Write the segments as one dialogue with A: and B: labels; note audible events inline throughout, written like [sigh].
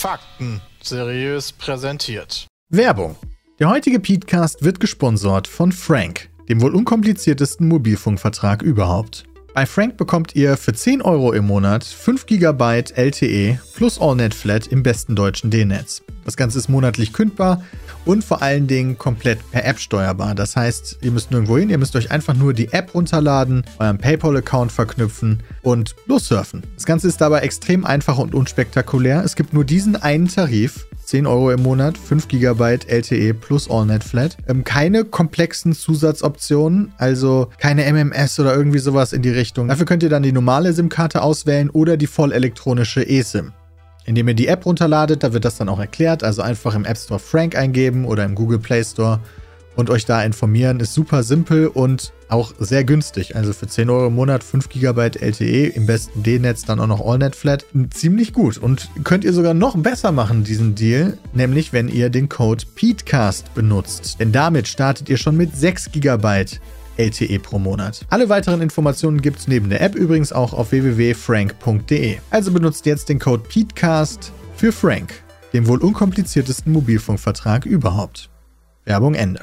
A: Fakten seriös präsentiert.
B: Werbung. Der heutige Petecast wird gesponsert von Frank, dem wohl unkompliziertesten Mobilfunkvertrag überhaupt. Bei Frank bekommt ihr für 10 Euro im Monat 5 GB LTE plus AllNet Flat im besten deutschen D-Netz. Das Ganze ist monatlich kündbar und vor allen Dingen komplett per App steuerbar. Das heißt, ihr müsst nirgendwo hin, ihr müsst euch einfach nur die App runterladen, euren PayPal-Account verknüpfen und lossurfen. Das Ganze ist dabei extrem einfach und unspektakulär. Es gibt nur diesen einen Tarif 10 Euro im Monat, 5 GB LTE plus AllNet Flat. Ähm, keine komplexen Zusatzoptionen, also keine MMS oder irgendwie sowas in die Richtung. Dafür könnt ihr dann die normale SIM-Karte auswählen oder die voll elektronische eSIM. Indem ihr die App runterladet, da wird das dann auch erklärt. Also einfach im App Store Frank eingeben oder im Google Play Store und euch da informieren. Ist super simpel und auch sehr günstig. Also für 10 Euro im Monat 5 GB LTE, im besten D-Netz dann auch noch AllNet Flat. Ziemlich gut. Und könnt ihr sogar noch besser machen, diesen Deal, nämlich wenn ihr den Code PETECAST benutzt. Denn damit startet ihr schon mit 6 GB LTE pro Monat. Alle weiteren Informationen gibt's neben der App übrigens auch auf www.frank.de. Also benutzt jetzt den Code PETECAST für Frank, dem wohl unkompliziertesten Mobilfunkvertrag überhaupt. Werbung Ende.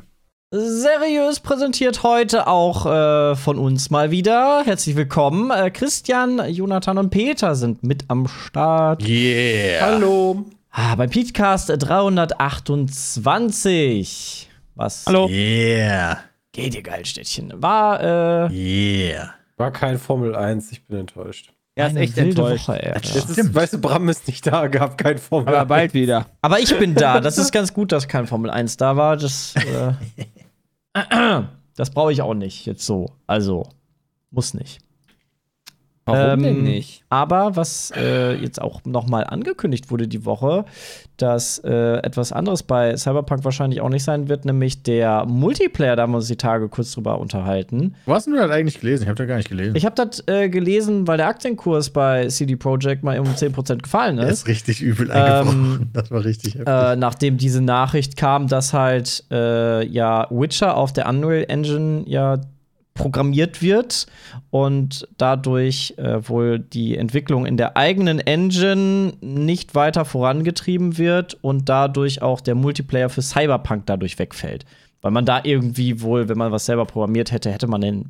C: Seriös präsentiert heute auch äh, von uns mal wieder. Herzlich willkommen. Äh, Christian, Jonathan und Peter sind mit am Start.
A: Yeah.
D: Hallo.
C: Ah, beim Podcast 328. Was?
D: Hallo.
B: Yeah.
C: Geht ihr Geilstädtchen. War, äh,
B: Yeah.
D: War kein Formel 1, ich bin enttäuscht.
E: Er ist echt enttäuscht.
C: Woche, ey.
D: Ist, weißt du, Bram ist nicht da, gab kein Formel
E: Aber
D: 1.
E: bald wieder.
C: Aber ich bin da. Das ist ganz gut, dass kein Formel 1 da war. Das, äh, [laughs] das brauche ich auch nicht jetzt so. Also, muss nicht.
E: Warum
C: Ähm,
E: denn nicht?
C: Aber was äh, jetzt auch noch mal angekündigt wurde die Woche, dass äh, etwas anderes bei Cyberpunk wahrscheinlich auch nicht sein wird, nämlich der Multiplayer, da haben wir uns die Tage kurz drüber unterhalten.
B: Wo hast du das eigentlich gelesen? Ich habe das gar nicht gelesen.
C: Ich habe das äh, gelesen, weil der Aktienkurs bei CD Projekt mal um 10% gefallen
B: Der
C: ist.
B: ist richtig übel eingebrochen.
C: Ähm, [laughs]
B: das war richtig heftig.
C: Äh, nachdem diese Nachricht kam, dass halt äh, ja Witcher auf der Unreal Engine ja programmiert wird und dadurch äh, wohl die Entwicklung in der eigenen Engine nicht weiter vorangetrieben wird und dadurch auch der Multiplayer für Cyberpunk dadurch wegfällt. Weil man da irgendwie wohl, wenn man was selber programmiert hätte, hätte man den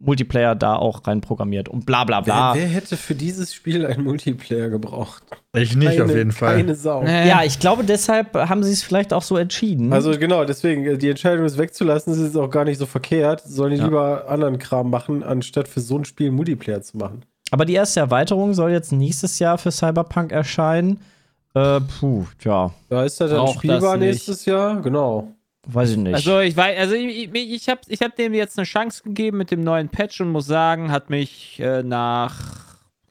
C: Multiplayer da auch rein programmiert und bla bla bla.
D: Wer, wer hätte für dieses Spiel einen Multiplayer gebraucht?
B: ich nicht,
D: keine,
B: auf jeden Fall.
D: Keine Sau.
C: Ja, ich glaube, deshalb haben sie es vielleicht auch so entschieden.
D: Also genau, deswegen, äh, die Entscheidung, es wegzulassen, ist jetzt auch gar nicht so verkehrt. Sollen die
C: Ja.
D: lieber anderen Kram machen, anstatt für so ein Spiel Multiplayer zu machen.
C: Aber die erste Erweiterung soll jetzt nächstes Jahr für Cyberpunk erscheinen. Äh, puh, tja,
D: Da ist er dann
E: Braucht
D: spielbar nächstes Jahr, genau.
C: Weiß ich nicht.
E: Also ich weiß, also ich, ich, ich habe ich hab dem jetzt eine Chance gegeben mit dem neuen Patch und muss sagen, hat mich äh, nach,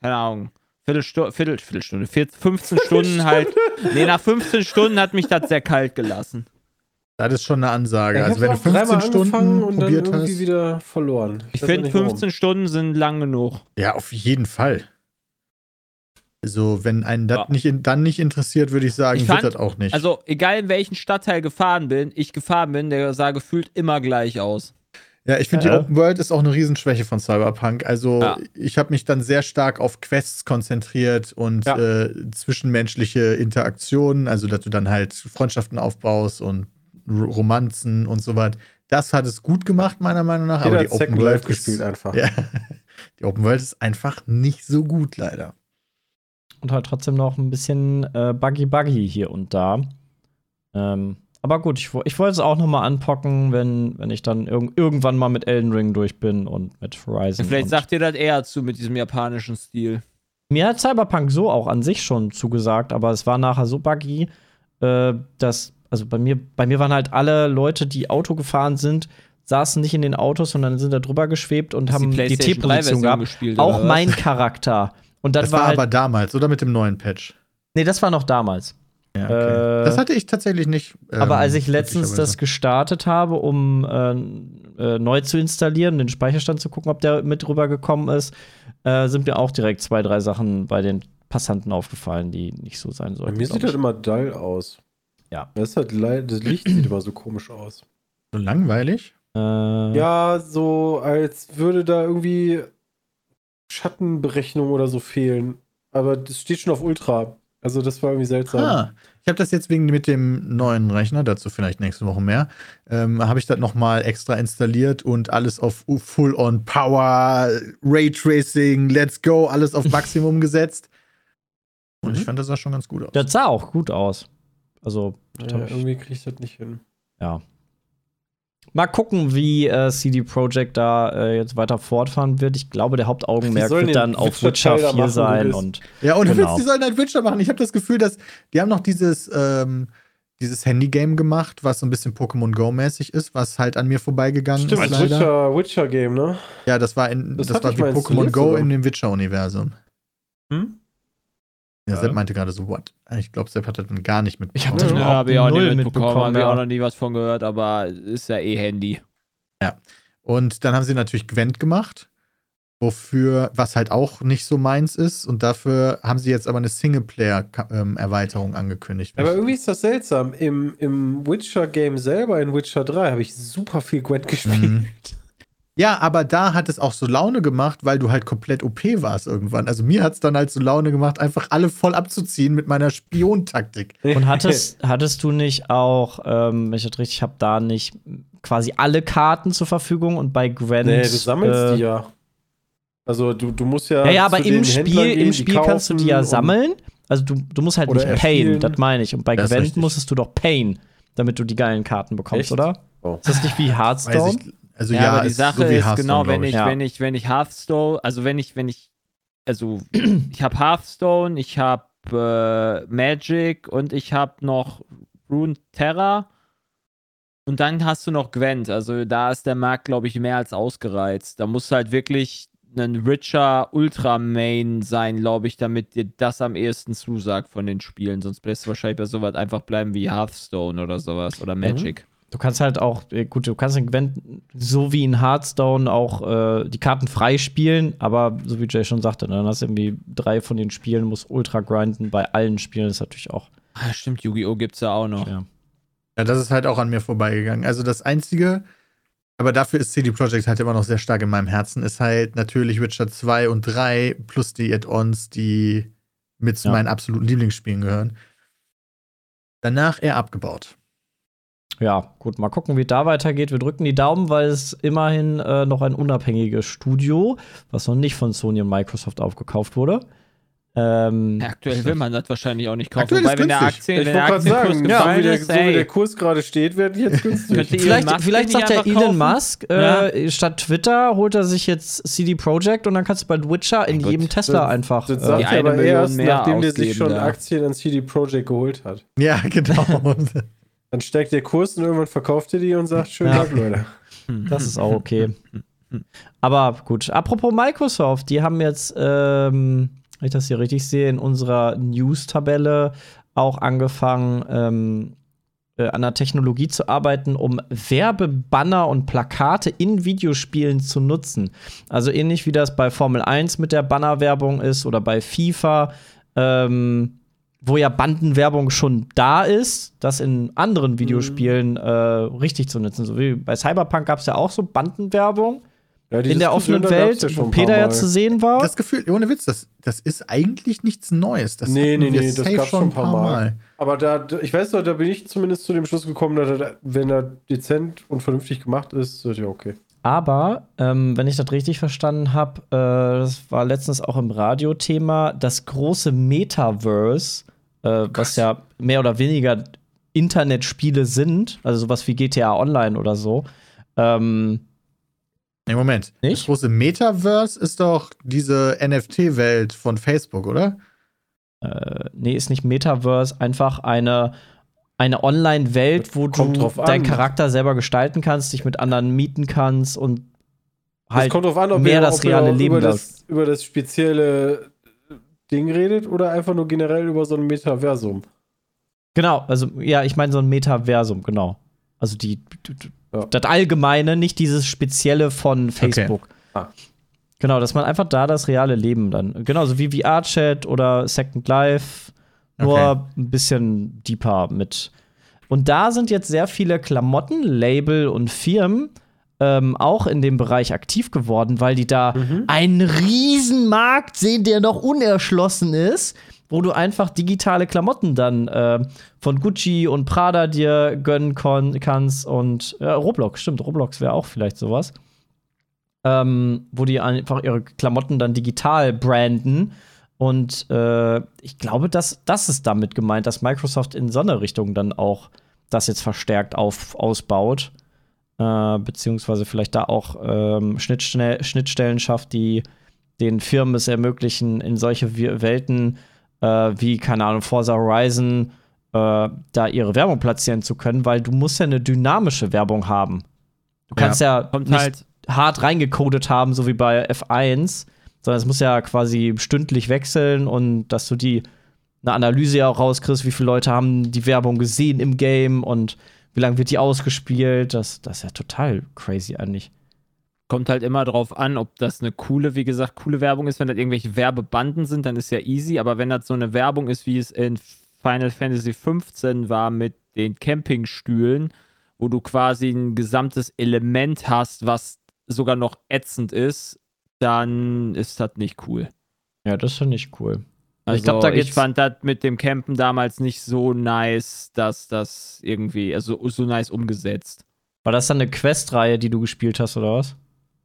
E: keine Ahnung, Viertelstunde, Viertel, Viertelstunde, 14, 15 Stunden halt, nee, nach 15 Stunden hat mich das sehr kalt gelassen.
B: Das ist schon eine Ansage.
D: Ich
B: also, wenn du
D: hab auch dreimal
B: 15 Stunden
D: und dann
B: probiert
D: irgendwie
B: hast.
D: wieder verloren.
E: Ich
D: auch
E: finde,
D: nicht, warum.
E: 15 Stunden sind lang genug.
B: Ja, auf jeden Fall. Also, wenn einen das
E: Ja.
B: nicht dann nicht interessiert, würde ich sagen,
E: Ich
B: wird
E: fand-
B: das auch nicht.
E: Also, egal in welchen Stadtteil gefahren bin, ich gefahren bin, der sah gefühlt immer gleich aus.
B: ja, ich finde,
C: Ja.
B: die Open World ist auch eine Riesenschwäche von Cyberpunk. Also,
E: Ja.
B: ich habe mich dann sehr stark auf Quests konzentriert und
D: Ja.
B: äh, zwischenmenschliche Interaktionen, also, dass du dann halt Freundschaften aufbaust und R Romanzen und so weiter. Das hat es gut gemacht, meiner Meinung nach.
D: Jeder
B: aber die Open
D: Second
B: World
D: gespielt
B: ist,
D: einfach. [laughs]
B: Ja, die Open World ist einfach nicht so gut, leider.
C: Und halt trotzdem noch ein bisschen äh, buggy buggy hier und da. Ähm, aber gut, ich, ich wollte es auch noch mal anpocken, wenn, wenn ich dann irg irgendwann mal mit Elden Ring durch bin und mit Horizon.
E: Vielleicht sagt ihr das eher zu mit diesem japanischen Stil.
C: Mir hat Cyberpunk so auch an sich schon zugesagt, aber es war nachher so buggy, äh, dass, also bei mir, bei mir waren halt alle Leute, die Auto gefahren sind, saßen nicht in den Autos, sondern sind da drüber geschwebt und
E: Hast
C: haben
E: die
C: T-Position
E: 3-Version
C: gehabt.
E: gespielt,
C: Auch mein Charakter. Und dann
B: Das
C: war,
B: war
C: halt,
B: aber damals, oder mit dem neuen Patch?
C: nee, das war noch damals.
B: Ja, okay.
C: Äh,
B: das hatte ich tatsächlich nicht. ähm,
C: Aber als ich letztens das gestartet habe, um äh, äh, neu zu installieren, den Speicherstand zu gucken, ob der mit rübergekommen ist, äh, sind mir auch direkt zwei, drei Sachen bei den Passanten aufgefallen, die nicht so sein
D: Bei
C: sollten.
D: mir
C: glaub
D: sieht das immer dull aus.
C: Ja.
D: Das, halt das Licht sieht immer so komisch aus.
B: so langweilig.
C: äh,
D: Ja, so als würde da irgendwie Schattenberechnung oder so fehlen. Aber das steht schon auf Ultra. Also das war irgendwie seltsam.
B: Ah, ich habe das jetzt wegen mit dem neuen Rechner, dazu vielleicht nächste Woche mehr, ähm, habe ich das nochmal extra installiert und alles auf Full-on Power, Raytracing, Let's Go, alles auf Maximum [laughs] gesetzt. Und ich
C: Mhm.
B: fand, das sah schon ganz gut aus.
C: Das sah auch gut aus. Also,
D: Ja,
C: hab ich-
D: irgendwie kriege ich das nicht hin.
C: ja. Mal gucken, wie äh, CD Projekt da äh, jetzt weiter fortfahren wird. Ich glaube, der Hauptaugenmerk wird dann auf Witcher
D: da
C: 4
D: machen,
C: sein. Und
B: Ja, und
C: Genau.
B: Witz, die sollen halt Witcher machen. Ich habe das Gefühl, dass die haben noch dieses, ähm, dieses Handy-Game gemacht, was so ein bisschen Pokémon Go-mäßig ist, was halt an mir vorbeigegangen
D: Stimmt,
B: ist
D: das
B: leider.
D: Witcher, Witcher Game, ne?
B: Ja, das war, in,
D: Das
B: das, war
D: ich
B: wie Pokémon Go
D: sogar.
B: in dem Witcher-Universum.
D: Hm?
B: Ja,
E: Ja.
B: Sepp meinte gerade so, what? Ich glaube, Sepp hat das dann gar nicht mitbekommen.
C: Ich hab das
E: Ja, habe ich auch
C: null
E: nicht mitbekommen, habe ich
C: ja.
E: auch noch nie was von gehört, aber ist ja eh Handy.
B: Und dann haben sie natürlich Gwent gemacht, wofür, was halt auch nicht so meins ist. Und dafür haben sie jetzt aber eine Singleplayer-Erweiterung angekündigt.
D: Aber irgendwie ist das seltsam. Im, im Witcher-Game selber, in Witcher 3, habe ich super viel Gwent gespielt.
B: Mhm. Ja, aber da hat es auch so Laune gemacht, weil du halt komplett OP warst irgendwann. Also mir hat es dann halt so Laune gemacht, einfach alle voll abzuziehen mit meiner Spiontaktik. [laughs]
C: Und hattest, [laughs] hattest du nicht auch, ähm, wenn ich das richtig habe, da nicht quasi alle Karten zur Verfügung und bei Gwent.
D: Nee, du sammelst
C: äh,
D: die ja. Also du, du musst ja.
C: Ja, ja, aber im Spiel,
D: gehen,
C: im Spiel kannst du die ja sammeln. Also du, du musst halt nicht payen, das meine ich. Und bei
B: Das
C: Gwent musstest du doch payen, damit du die geilen Karten bekommst,
D: Echt?
C: oder?
D: Oh.
C: Ist das nicht wie Hearthstone?
B: Ich, also
E: Ja,
B: ja,
E: aber die Sache
B: so
E: ist genau, wenn ich,
C: Ja.
E: wenn ich, wenn ich Hearthstone, also wenn ich, wenn ich, also [clears throat] ich habe Hearthstone, ich habe äh, Magic und ich habe noch Rune Terra und dann hast du noch Gwent. Also da ist der Markt, glaube ich, mehr als ausgereizt. Da musst du halt wirklich ein richer Ultra-Main sein, glaube ich, damit dir das am ehesten zusagt von den Spielen. Sonst lässt du wahrscheinlich bei sowas einfach bleiben wie Hearthstone oder sowas oder Magic.
C: Du kannst halt auch, äh, gut, du kannst in Gwent so wie in Hearthstone auch äh, die Karten freispielen, aber so wie Jay schon sagte, ne, dann hast du irgendwie drei von den Spielen, musst ultra grinden. Bei allen Spielen ist natürlich auch.
E: Ah, stimmt, Yu-Gi-Oh! gibt's ja auch noch.
C: Ja.
B: Ja, das ist halt auch an mir vorbeigegangen. Also das Einzige, aber dafür ist CD Projekt halt immer noch sehr stark in meinem Herzen, ist halt natürlich Witcher 2 und 3 plus die Add-ons, die mit zu
C: Ja.
B: meinen absoluten Lieblingsspielen gehören. Danach eher abgebaut.
C: Ja, gut, mal gucken, wie es da weitergeht. Wir drücken die Daumen, weil es immerhin äh, noch ein unabhängiges Studio, was noch nicht von Sony und Microsoft aufgekauft wurde. Ähm,
E: Ja, aktuell will man das wahrscheinlich auch nicht kaufen.
B: Aktuell
E: Wobei, wenn der. Aktien,
D: Ich
E: wenn
D: wollte
E: der
D: gerade sagen,
E: Aktienkurs
D: so, wie der,
E: ist,
D: so wie der Kurs gerade steht, wird jetzt günstig.
C: Vielleicht, vielleicht sagt der Elon
E: kaufen?
C: Musk, äh, statt Twitter holt er sich jetzt CD Projekt und dann kannst du bald Witcher in
E: Mein
C: jedem
E: Gott,
C: Tesla
D: das-
C: einfach.
D: Das
C: äh,
D: sagt
E: Die
D: er aber
E: Million
D: erst,
E: mehr
D: nachdem der sich schon. Aktien an CD Projekt geholt hat.
B: Ja, [laughs] genau. [laughs]
D: Dann steigt der Kurs und irgendwann verkauft er die und sagt, schönen
C: Ja.
D: Tag, Leute. [laughs]
C: Das ist auch okay. Aber gut, apropos Microsoft, die haben jetzt, ähm, wenn ich das hier richtig sehe, in unserer News-Tabelle auch angefangen, ähm, äh, an der Technologie zu arbeiten, um Werbebanner und Plakate in Videospielen zu nutzen. Also ähnlich wie das bei Formel 1 mit der Bannerwerbung ist oder bei FIFA. Ähm, wo ja Bandenwerbung schon da ist, das in anderen Videospielen äh, richtig zu nutzen. So wie bei Cyberpunk gab es ja auch so Bandenwerbung
D: Ja,
C: in der offenen
D: gab's
C: Welt,
D: ja schon
C: wo Peter ja
D: Mal.
C: zu sehen war.
B: Das Gefühl, ohne Witz, das, das ist eigentlich nichts Neues. Das
D: Nee, nee, nee, das gab's schon ein paar Mal. Aber da, ich weiß noch, da bin ich zumindest zu dem Schluss gekommen, dass er, wenn er dezent und vernünftig gemacht ist, ist ja okay.
C: Aber, ähm, wenn ich das richtig verstanden habe, äh, das war letztens auch im Radiothema, das große Metaverse, äh, was ja mehr oder weniger Internetspiele sind, also sowas wie GTA Online oder so. Ähm,
B: Nee, Moment.
C: Nicht?
B: Das große Metaverse ist doch diese NFT-Welt von Facebook, oder?
C: äh, nee, ist nicht Metaverse, einfach eine, eine Online-Welt, wo
D: Kommt
C: du deinen. Charakter selber gestalten kannst, dich mit anderen mieten kannst und halt
D: kommt drauf an, ob
C: mehr
D: ihr,
C: das reale Leben
D: über
C: das.
D: über das spezielle Ding redet oder einfach nur generell über so ein Metaversum.
C: Genau, also ja, ich meine so ein Metaversum, genau. Also die,
D: Ja.
C: das Allgemeine, nicht dieses Spezielle von Facebook.
D: Ah.
C: Genau, dass man einfach da das reale Leben dann, genauso wie VR-Chat oder Second Life, nur
B: Okay.
C: ein bisschen deeper mit. Und da sind jetzt sehr viele Klamotten, Label und Firmen ähm, auch in dem Bereich aktiv geworden, weil die da einen riesen Markt sehen, der noch unerschlossen ist, wo du einfach digitale Klamotten dann äh, von Gucci und Prada dir gönnen kannst und ja, Roblox, stimmt, Roblox wäre auch vielleicht sowas. Ähm, wo die einfach ihre Klamotten dann digital branden. Und äh, ich glaube, dass das ist damit gemeint, dass Microsoft in so eine Richtung dann auch das jetzt verstärkt auf, ausbaut. Äh, beziehungsweise vielleicht da auch ähm, Schnittstell Schnittstellen schafft, die den Firmen es ermöglichen, in solche Welten äh, wie, keine Ahnung, Forza Horizon äh, da ihre Werbung platzieren zu können, weil du musst ja eine dynamische Werbung haben. Du kannst ja,
E: Kommt
C: nicht
E: halt,
C: hart reingecodet haben, so wie bei F1, sondern es muss ja quasi stündlich wechseln und dass du die eine Analyse ja auch rauskriegst, wie viele Leute haben die Werbung gesehen im Game und wie lange wird die ausgespielt. Das, das ist ja total crazy eigentlich.
E: kommt halt immer drauf an, ob das eine coole, wie gesagt, coole Werbung ist. Wenn das irgendwelche Werbebanden sind, dann ist ja easy. Aber wenn das so eine Werbung ist, wie es in Final Fantasy 15 war mit den Campingstühlen, wo du quasi ein gesamtes Element hast, was sogar noch ätzend ist, dann ist das nicht cool.
C: Ja, das finde ich cool.
E: Also
C: ich glaube, da
E: ich fand das mit dem Campen damals nicht so nice, dass das irgendwie, also so nice umgesetzt.
C: War das dann eine Questreihe, die du gespielt hast, oder was?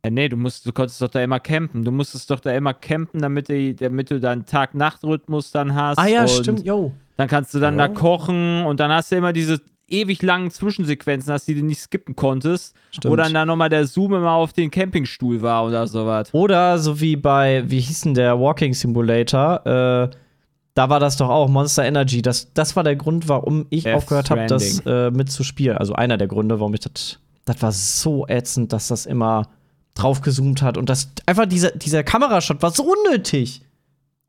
E: Ja, nee, du musst, du konntest doch da immer campen. Du musstest doch da immer campen, damit, die, damit du dann Tag-Nacht-Rhythmus dann hast.
C: Ah ja, stimmt, yo.
E: Dann kannst du dann
D: Ja.
E: da kochen und dann hast du immer diese ewig langen Zwischensequenzen, hast, die du nicht skippen konntest.
C: Stimmt.
E: Wo dann da nochmal der Zoom immer auf den Campingstuhl war oder sowas.
C: Oder so wie bei, wie hieß denn der Walking Simulator? Äh, da war das doch auch Monster Energy. Das, das war der Grund, warum ich
E: Death
C: aufgehört habe, das äh, mitzuspielen. Also einer der Gründe, warum ich das. Das war so ätzend, dass das immer draufgezoomt hat. Und das einfach dieser, dieser Kamerashot war so unnötig.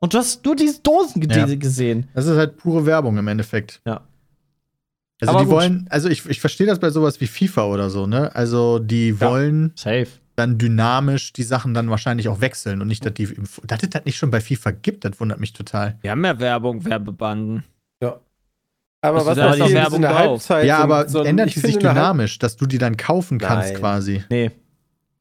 C: Und du hast nur diese Dosen
B: Ja.
C: gesehen.
B: Das ist halt pure Werbung im Endeffekt.
C: Ja.
B: Also
C: Aber
B: die
C: gut.
B: wollen, also ich, ich verstehe das bei sowas wie FIFA oder so, ne? Also die wollen
C: Safe.
B: dann dynamisch die Sachen dann wahrscheinlich auch wechseln und nicht, dass die, im- dass es das nicht schon bei FIFA gibt, das wundert mich total.
E: Wir haben ja Werbung, Werbebanden.
D: Ja. Aber
E: du
D: was
E: da
D: passiert
E: die
D: ist
E: Werbung
D: in? Halbzeit?
B: ja,
D: so-
B: aber
D: so
B: ändert die sich dynamisch, dass du die dann kaufen kannst
D: Nein.
B: quasi.
C: Nee.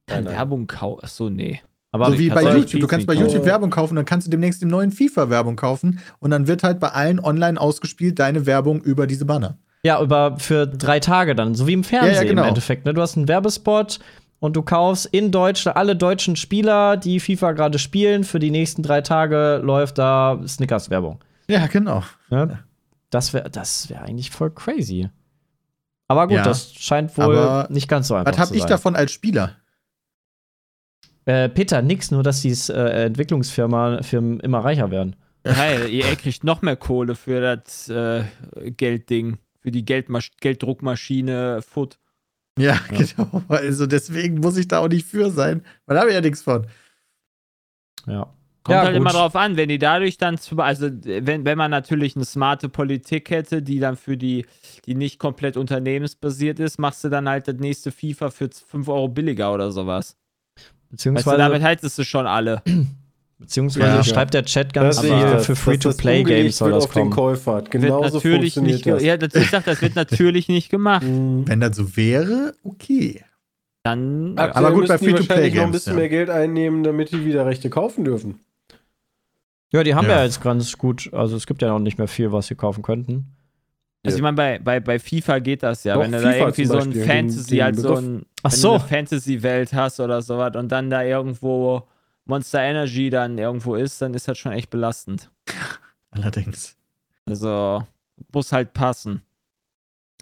D: Nein.
E: Werbung kau. Achso, nee.
C: Aber
B: so wie bei YouTube. Du kannst bei YouTube
D: kaufen.
B: Werbung kaufen, dann kannst du demnächst im neuen FIFA Werbung kaufen und dann wird halt bei allen online ausgespielt deine Werbung über diese Banner.
C: Ja, über für drei Tage dann, so wie im Fernsehen
B: Ja, ja, genau.
C: im Endeffekt. Ne? Du hast einen Werbespot und du kaufst in Deutschland alle deutschen Spieler, die FIFA gerade spielen, für die nächsten drei Tage läuft da Snickers-Werbung.
B: Ja, genau.
C: Ne? Das wäre das wär eigentlich voll crazy. Aber gut,
B: Ja.
C: das scheint wohl
B: Aber
C: nicht ganz so einfach
B: Was habe
C: zu
B: ich
C: sein.
B: davon als Spieler?
C: Äh, Peter, nix, nur dass die äh, Entwicklungsfirmen Firmen immer reicher werden.
E: Geil, EA kriegt noch mehr Kohle für das äh, Geldding. Für die Geldmasch Gelddruckmaschine Foot.
B: Ja, genau. Also deswegen muss ich da auch nicht für sein. Man habe ja nichts von.
C: Ja.
E: Kommt
C: Ja,
E: halt
C: gut.
E: immer drauf an, wenn die dadurch dann zu, also wenn, wenn man natürlich eine smarte Politik hätte, die dann für die, die nicht komplett unternehmensbasiert ist, machst du dann halt das nächste FIFA für 5 Euro billiger oder sowas. Weißt du,
C: Beziehungsweise,
E: damit haltest du schon alle. [clears throat]
C: beziehungsweise
B: Ja.
C: schreibt der Chat ganz
D: dass-
C: für Free-to-Play-Games soll das
D: auf den
C: kommen.
D: Käufer.
E: Wird
D: Genauso
E: natürlich nicht,
D: das.
E: ja, das, ich sag, das wird natürlich nicht gemacht.
D: Mhm.
B: Wenn das so wäre, okay.
E: Dann
D: Aktuell
B: Aber gut, bei
D: wahrscheinlich noch ein
B: Free-to-Play-Games,
D: bisschen
B: ja.
D: mehr Geld einnehmen, damit die wieder Rechte kaufen dürfen.
C: Ja, die haben ja.
B: Ja.
C: jetzt ganz gut, also es gibt ja noch nicht mehr viel, was sie kaufen könnten.
E: Also ich meine, bei, bei, bei FIFA geht das ja.
D: Doch,
E: wenn du
D: FIFA
E: da irgendwie so ein Fantasy,
D: den-
E: halt
D: den
E: so ein
C: Ach so.
E: eine Fantasy-Welt hast oder sowas und dann da irgendwo Monster Energy dann irgendwo ist, dann ist das schon echt belastend. [laughs]
B: Allerdings.
E: Also muss halt passen.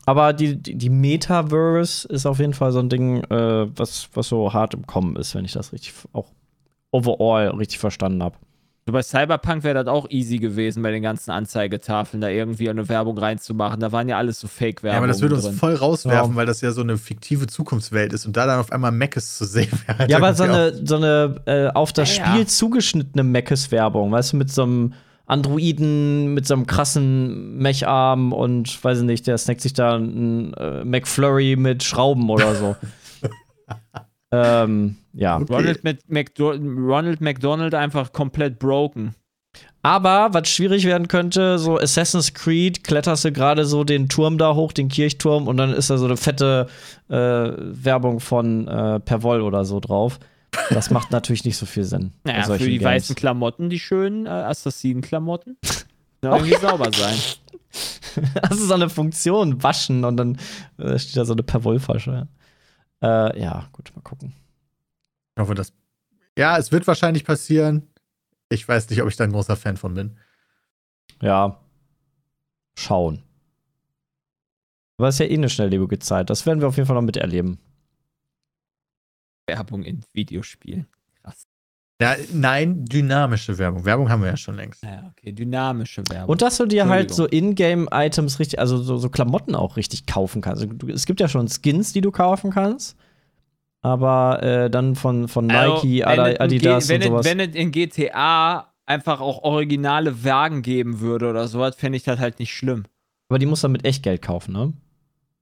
C: Aber die, die, die Metaverse ist auf jeden Fall so ein Ding, äh, was, was so hart im Kommen ist, wenn ich das richtig auch overall richtig verstanden habe.
E: So bei Cyberpunk wäre das auch easy gewesen, bei den ganzen Anzeigetafeln da irgendwie eine Werbung reinzumachen. Da waren ja alles so Fake-Werbung.
B: Ja, aber das würde uns
E: drin.
B: voll rauswerfen,
C: Ja.
B: weil das ja so eine fiktive Zukunftswelt ist und da dann auf einmal Meckes zu sehen wäre. halt
C: Ja, aber so eine, so eine äh, auf das
E: Ja, ja.
C: Spiel zugeschnittene Meckes-Werbung, weißt du, mit so einem Androiden mit so einem krassen Mecharm und weiß ich nicht, der snackt sich da einen äh, McFlurry mit Schrauben oder so. [laughs] ähm, ja.
E: Ronald, Mc McDo Ronald McDonald einfach komplett broken.
C: Aber was schwierig werden könnte, so Assassin's Creed, kletterst du gerade so den Turm da hoch, den Kirchturm, und dann ist da so eine fette äh, Werbung von äh, Perwoll oder so drauf. Das macht [laughs] natürlich nicht so viel Sinn.
E: Naja, für die
C: Games.
E: weißen Klamotten, die schönen äh, Assassinen-Klamotten. [laughs] Ja, irgendwie sauber sein. [laughs]
C: Das ist so eine Funktion, waschen und dann äh, steht da so eine Perwoll-Fasche. Äh, ja, gut, mal gucken.
B: Ich hoffe, das. Ja, es wird wahrscheinlich passieren. Ich weiß nicht, ob ich da ein großer Fan von bin.
C: Ja. Schauen. Aber es ist ja eh eine schnelllebige Zeit. Das werden wir auf jeden Fall noch miterleben.
E: Werbung in Videospielen.
B: Ja, nein, dynamische Werbung. Werbung haben wir ja schon längst.
E: Ja, okay, dynamische Werbung.
C: Und dass du dir halt so. Ingame-Items richtig, also so, so Klamotten auch richtig kaufen kannst. Also, du, es gibt ja schon Skins, die du kaufen kannst. Aber äh, dann von, von Nike,
E: Also, wenn
C: Adidas
E: wenn
C: und sowas.
E: Es, wenn es in GTA einfach auch originale Wagen geben würde oder sowas, fände ich das halt nicht schlimm.
C: aber die musst du dann mit Echtgeld kaufen, ne?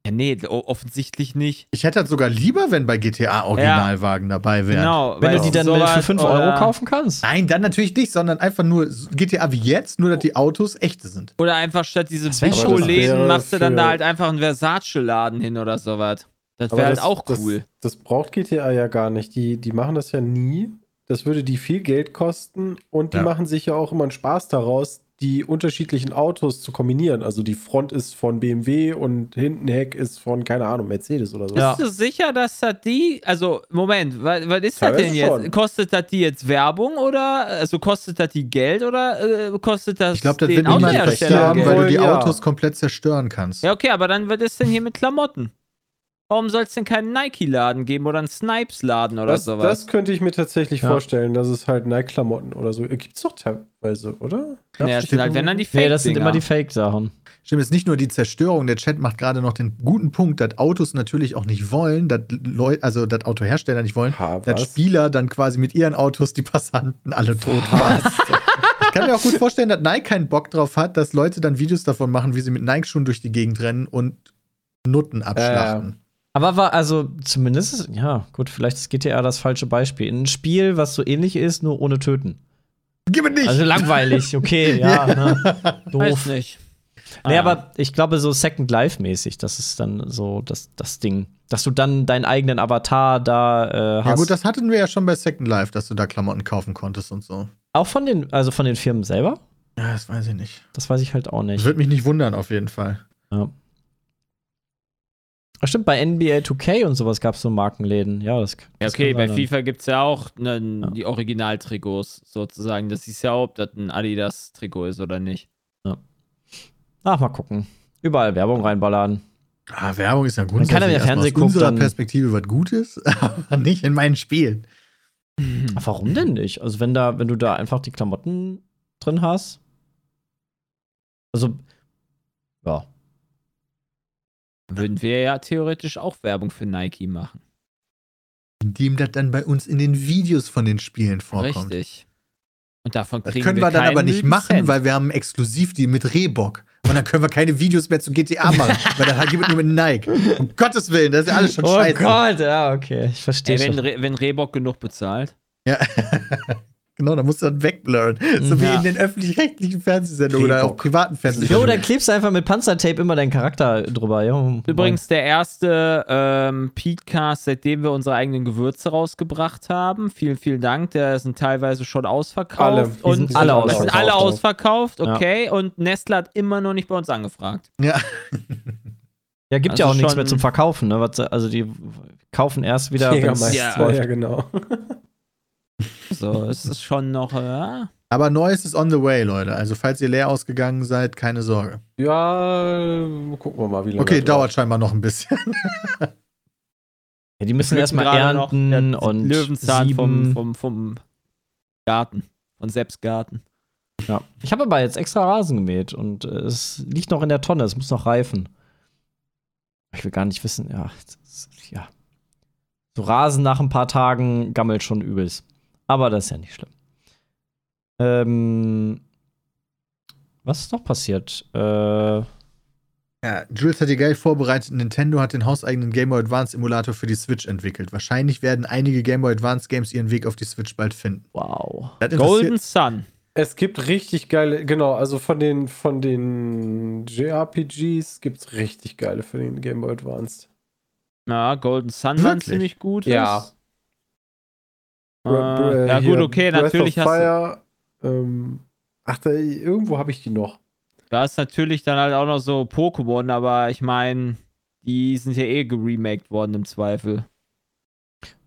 E: Ja, nee, offensichtlich nicht.
B: Ich hätte das sogar lieber, wenn bei GTA Originalwagen dabei wären.
E: Genau.
C: Wenn du die dann für 5
E: oder-
C: Euro kaufen kannst.
B: Nein, dann natürlich nicht, sondern einfach nur GTA wie jetzt, nur dass die Autos echte sind.
E: Oder einfach statt diese
C: Das
D: das
E: Bico-Läden machst du dann da halt einfach einen Versace-Laden hin oder sowas. Das wäre halt
D: das-
E: auch
D: das-
E: cool.
D: Das braucht GTA ja gar nicht. Die, die machen das ja nie. Das würde die viel Geld kosten und die
B: Ja.
D: machen sich ja auch immer einen Spaß daraus, die unterschiedlichen Autos zu kombinieren. Also die Front ist von BMW und hinten Heck ist von, keine Ahnung, Mercedes oder so.
C: Ja.
E: Bist du sicher, dass das die, also Moment, was, was ist das denn jetzt?
D: schon.
E: Kostet das die jetzt Werbung oder, also kostet das die Geld oder äh, kostet das
B: Ich glaube, das wird niemand verstehen, weil du die
D: ja.
B: Autos komplett zerstören kannst.
E: Ja, okay, aber dann wird es denn hier mit Klamotten. Warum soll es denn keinen Nike-Laden geben oder einen Snipes-Laden oder
D: das,
E: sowas?
D: das könnte ich mir tatsächlich
C: Ja.
D: vorstellen, dass es halt Nike-Klamotten oder so. Gibt es doch teilweise, oder?
E: ja, das sind halt, wenn dann die fake
C: Nee, das sind immer die Fake-Sachen.
B: Stimmt, es ist nicht nur die Zerstörung. Der Chat macht gerade noch den guten Punkt, dass Autos natürlich auch nicht wollen, dass Leute, also dass Autohersteller nicht wollen,
D: Ha,
B: dass? Spieler dann quasi mit ihren Autos die Passanten alle tot fahren. [laughs] Ich kann mir auch gut vorstellen, dass Nike keinen Bock drauf hat, dass Leute dann Videos davon machen, wie sie mit Nike-Schuhen durch die Gegend rennen und Nutten abschlachten.
C: Aber war also zumindest, ist- ja, gut, vielleicht ist GTA das falsche Beispiel. Ein Spiel, was so ähnlich ist, nur ohne Töten.
B: Gib mir nicht!
C: Also langweilig, okay, [laughs] ja. Ne?
E: Weiß
C: Doof.
E: nicht.
C: Nee,
E: Ah,
C: aber ich glaube, so Second Life-mäßig, das ist dann so das, das Ding. Dass du dann deinen eigenen Avatar da äh, hast.
B: ja gut, das hatten wir ja schon bei Second Life, dass du da Klamotten kaufen konntest und so.
C: auch von den, also von den Firmen selber?
B: Ja, das weiß ich nicht.
C: Das weiß ich halt auch
B: Das
C: nicht.
B: würde mich nicht wundern, auf jeden Fall.
C: Ja. Ach, stimmt, bei NBA 2K und sowas gab es so Markenläden. Ja, das,
E: Ja,
C: das
E: okay,
C: kann
E: bei. FIFA gibt es ja auch ne,
C: Ja.
E: die Originaltrikots sozusagen. Das ist ja, ob das ein Adidas-Trikot ist oder nicht.
C: Ach, mal gucken. Überall Werbung reinballern.
B: Ah, Werbung ist ja
C: kann er
B: grundsätzlich
C: ja
B: erstmal
C: Fernsehen
B: aus unserer
C: gucken,
B: Perspektive was Gutes, [laughs] aber nicht in meinen Spielen.
C: Warum denn nicht? Also, wenn da, wenn du da einfach die Klamotten drin hast. Also, ja.
E: Würden wir ja theoretisch auch Werbung für Nike machen.
B: Indem das dann bei uns in den Videos von den Spielen vorkommt.
E: Richtig. Und davon
B: Das
E: kriegen
B: können
E: wir,
B: wir dann aber nicht machen,
E: Cent.
B: weil wir haben exklusiv die mit Rehbock. Und dann können wir keine Videos mehr zu GTA machen, [laughs] weil dann halt jemand nur mit Nike. Um Gottes Willen, das ist ja alles schon
C: oh
B: scheiße.
C: Gott, ja, okay. Ich verstehe
E: Ey, wenn,
C: schon.
E: Re wenn Reebok genug bezahlt.
B: Ja. [laughs] genau, da musst du dann wegblurren. So wie
C: Ja.
B: in den öffentlich-rechtlichen Fernsehsendungen oder auch privaten
C: Jo,
B: Fernsehsendungen.
C: dann klebst du einfach mit Panzertape immer deinen Charakter drüber. Jo.
E: Übrigens der erste ähm, Petecast, seitdem wir unsere eigenen Gewürze rausgebracht haben. Vielen, vielen Dank. Der sind teilweise schon ausverkauft.
D: Alle.
E: Und
C: sind alle
E: Die sind
C: ausverkauft.
E: alle ausverkauft,
C: Ja.
E: okay. Und Nestle hat immer noch nicht bei uns angefragt.
B: ja.
C: Ja, gibt
E: Also
C: ja auch nichts mehr zum Verkaufen, ne? Also die kaufen erst wieder. wenn's-
D: Jägermeister,
E: Ja.
D: ja, genau.
E: So, es ist schon noch. Äh,
B: Aber Neues ist on the way, Leute. Also, falls ihr leer ausgegangen seid, keine Sorge.
D: Ja, gucken wir mal, wie lange.
B: Okay,
D: das
B: dauert scheinbar noch ein bisschen. [laughs]
C: Ja, die müssen erstmal
E: noch
C: ernten
E: der
C: und
E: Löwenzahn vom, vom, vom Garten. Von Sepps Garten.
C: Ja. Ich habe aber jetzt extra Rasen gemäht und äh, es liegt noch in der Tonne, es muss noch reifen. Ich will gar nicht wissen, ja. das ist- ja. So Rasen nach ein paar Tagen gammelt schon übelst. Aber das ist ja nicht schlimm. Ähm, Was ist noch passiert? Äh,
B: Ja, Jules hat die geil vorbereitet. Nintendo hat den hauseigenen Game Boy Advance Emulator für die Switch entwickelt. Wahrscheinlich werden einige Game Boy Advance Games ihren Weg auf die Switch bald finden.
C: wow.
E: Golden Sun.
D: Es gibt richtig geile, genau, also von den, von den JRPGs gibt es richtig geile für den Game Boy Advanced.
E: Ja, Golden Sun waren
B: Wirklich?
E: ziemlich gut.
D: Ja.
E: Äh,
D: Br- br-
E: ja,
D: hier,
E: gut, okay,
D: Breath
E: natürlich
D: of
E: hast du.
D: Fire, ähm, ach, da, irgendwo habe ich die noch.
E: Da ist natürlich dann halt auch noch so Pokémon, aber ich meine, die sind ja eh geremaked worden im Zweifel.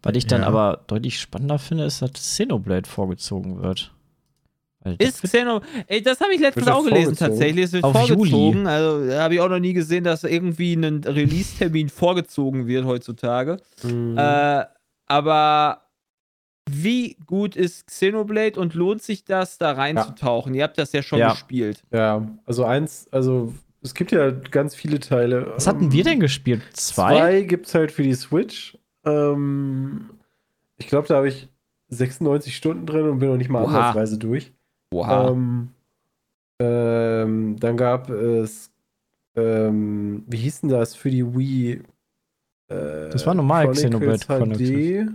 C: Was ich dann
B: Ja.
C: aber deutlich spannender finde, ist, dass Xenoblade vorgezogen wird. Das
E: Ist
C: wird-
E: Xeno. Ey, das habe ich letztens auch gelesen tatsächlich. Es wird
C: Auf
E: vorgezogen.
C: Juli.
E: Also da habe ich auch noch nie gesehen, dass irgendwie ein Release-Termin vorgezogen wird heutzutage.
D: Mhm.
E: Äh, aber wie gut ist Xenoblade und lohnt sich das, da reinzutauchen? Ihr habt das ja schon
C: Ja.
E: gespielt.
D: ja, also eins, also es gibt ja ganz viele Teile.
C: Was hatten
D: Ähm,
C: wir denn gespielt? Zwei?
D: Zwei gibt es halt für die Switch. Ähm, ich glaube, da habe ich 96 Stunden drin und bin noch nicht mal
E: Oha.
D: ansatzweise durch.
E: Oha.
D: Ähm, ähm, dann gab es, ähm, wie hieß denn das für die Wii? Äh,
C: Das war normal Xenoblade
D: HD.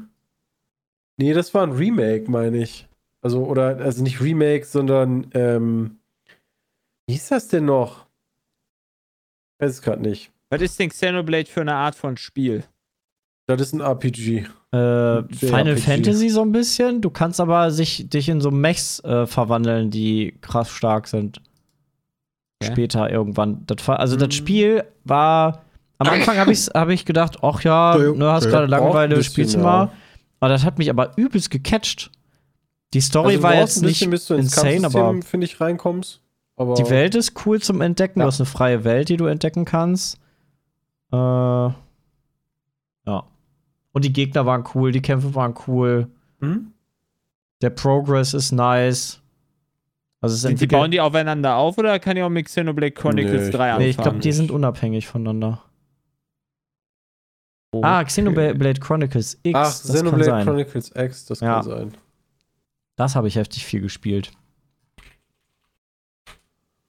D: Nee, das war ein Remake, meine ich. Also, oder, also nicht Remake, sondern, ähm, wie hieß das denn noch? Ich weiß es gerade nicht.
E: Was ist denn Xenoblade für eine Art von Spiel?
D: Das ist ein RPG.
C: Äh, Final. Fantasy so ein bisschen. Du kannst aber sich, dich in so Mechs äh, verwandeln, die krass stark sind.
E: Okay.
C: Später irgendwann. Das war, also
D: Mhm.
C: das Spiel war. Am Anfang habe ich, hab ich gedacht, ach ja, ne, hast gerade Langeweile, spielst du mal.
D: ja.
C: Aber das hat mich aber übelst gecatcht. Die Story
D: Also,
C: war jetzt
D: ein bisschen,
C: nicht
D: bis du ins
C: insane, aber
D: finde ich, reinkommst. Aber
C: die Welt ist cool zum Entdecken.
D: Ja.
C: Du hast eine freie Welt, die du entdecken kannst. Äh, ja. Und die Gegner waren cool, die Kämpfe waren cool.
D: Hm?
C: Der Progress ist nice. Also es
E: Sind die, bauen die aufeinander auf oder kann ich auch mit Xenoblade Chronicles
D: Nee,
E: 3 anfangen?
C: nee, ich glaube, die sind unabhängig voneinander. Ah, Xenoblade Chronicles X.
D: Ach,
C: das kann
D: Xenoblade
C: sein.
D: Chronicles X, das
C: Ja.
D: kann sein.
C: Das habe ich heftig viel gespielt.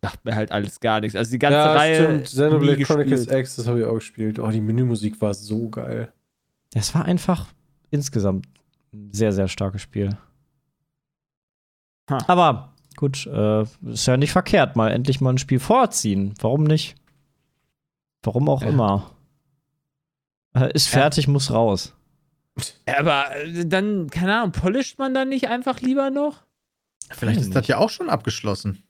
E: sagt mir halt alles gar nichts. Also die ganze
D: ja,
E: Reihe.
D: stimmt. Xenoblade
E: nie
D: Chronicles
E: gespielt.
D: X, das habe ich auch gespielt. Oh, die Menümusik war so geil.
C: Es war einfach insgesamt ein sehr, sehr starkes Spiel.
E: Ha.
C: Aber gut, äh, ist ja nicht verkehrt, mal endlich mal ein Spiel vorziehen. Warum nicht? Warum auch
E: Ja.
C: immer. Äh, ist
E: Ja.
C: fertig, muss raus.
E: Ja, aber äh, dann, keine Ahnung, polisht man dann nicht einfach lieber noch?
B: Vielleicht ist das ja auch schon abgeschlossen.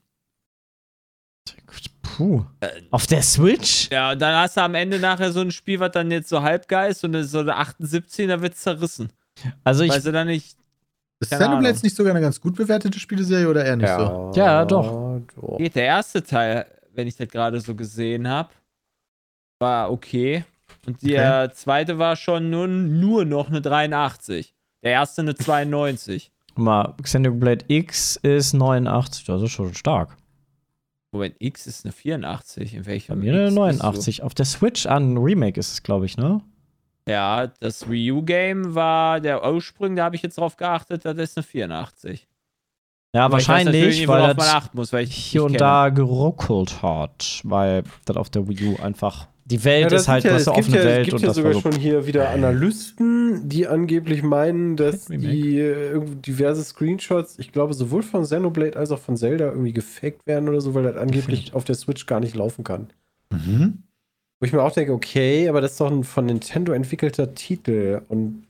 C: Puh. Auf der Switch?
E: Ja, und dann hast du am Ende nachher so ein Spiel, was dann jetzt so halbgeist und so eine 78, da wird zerrissen.
C: Also ich,
E: Weil sie dann nicht.
B: Ist Xenoblade nicht sogar eine ganz gut bewertete Spieleserie oder eher nicht so?
C: Ja, doch.
D: doch.
E: Geht der erste Teil, wenn ich das gerade so gesehen habe, war okay. Und der zweite war schon nur, nur noch eine 83. Der erste eine 92.
C: guck mal, Xenoblade X ist 89, das ist schon stark.
E: Moment, X ist eine 84. In
C: Bei
E: welchem
C: mir eine
E: X bist
C: 89. Auf der Switch an Remake ist es, glaube ich, ne?
E: Ja, das Wii U-Game war der Ursprung, da habe ich jetzt drauf geachtet, das ist eine 84.
C: Ja,
E: Aber
C: wahrscheinlich, weil das
E: muss, weil ich
C: hier und
E: kenne.
C: da geruckelt hat, weil das auf der Wii U einfach. Die Welt
D: Ja,
C: ist halt
D: ja,
C: was
D: es
C: eine
D: gibt
C: offene
D: ja, es
C: Welt
D: gibt
C: und
D: ja
C: das
D: sogar
C: so.
D: schon hier wieder Analysten, die angeblich meinen, dass die äh, irgendwie diverse Screenshots, ich glaube, sowohl von Xenoblade als auch von Zelda irgendwie gefaked werden oder so, weil das angeblich auf der Switch gar nicht laufen kann.
B: Mhm.
D: Wo ich mir auch denke, okay, aber das ist doch ein von Nintendo entwickelter Titel und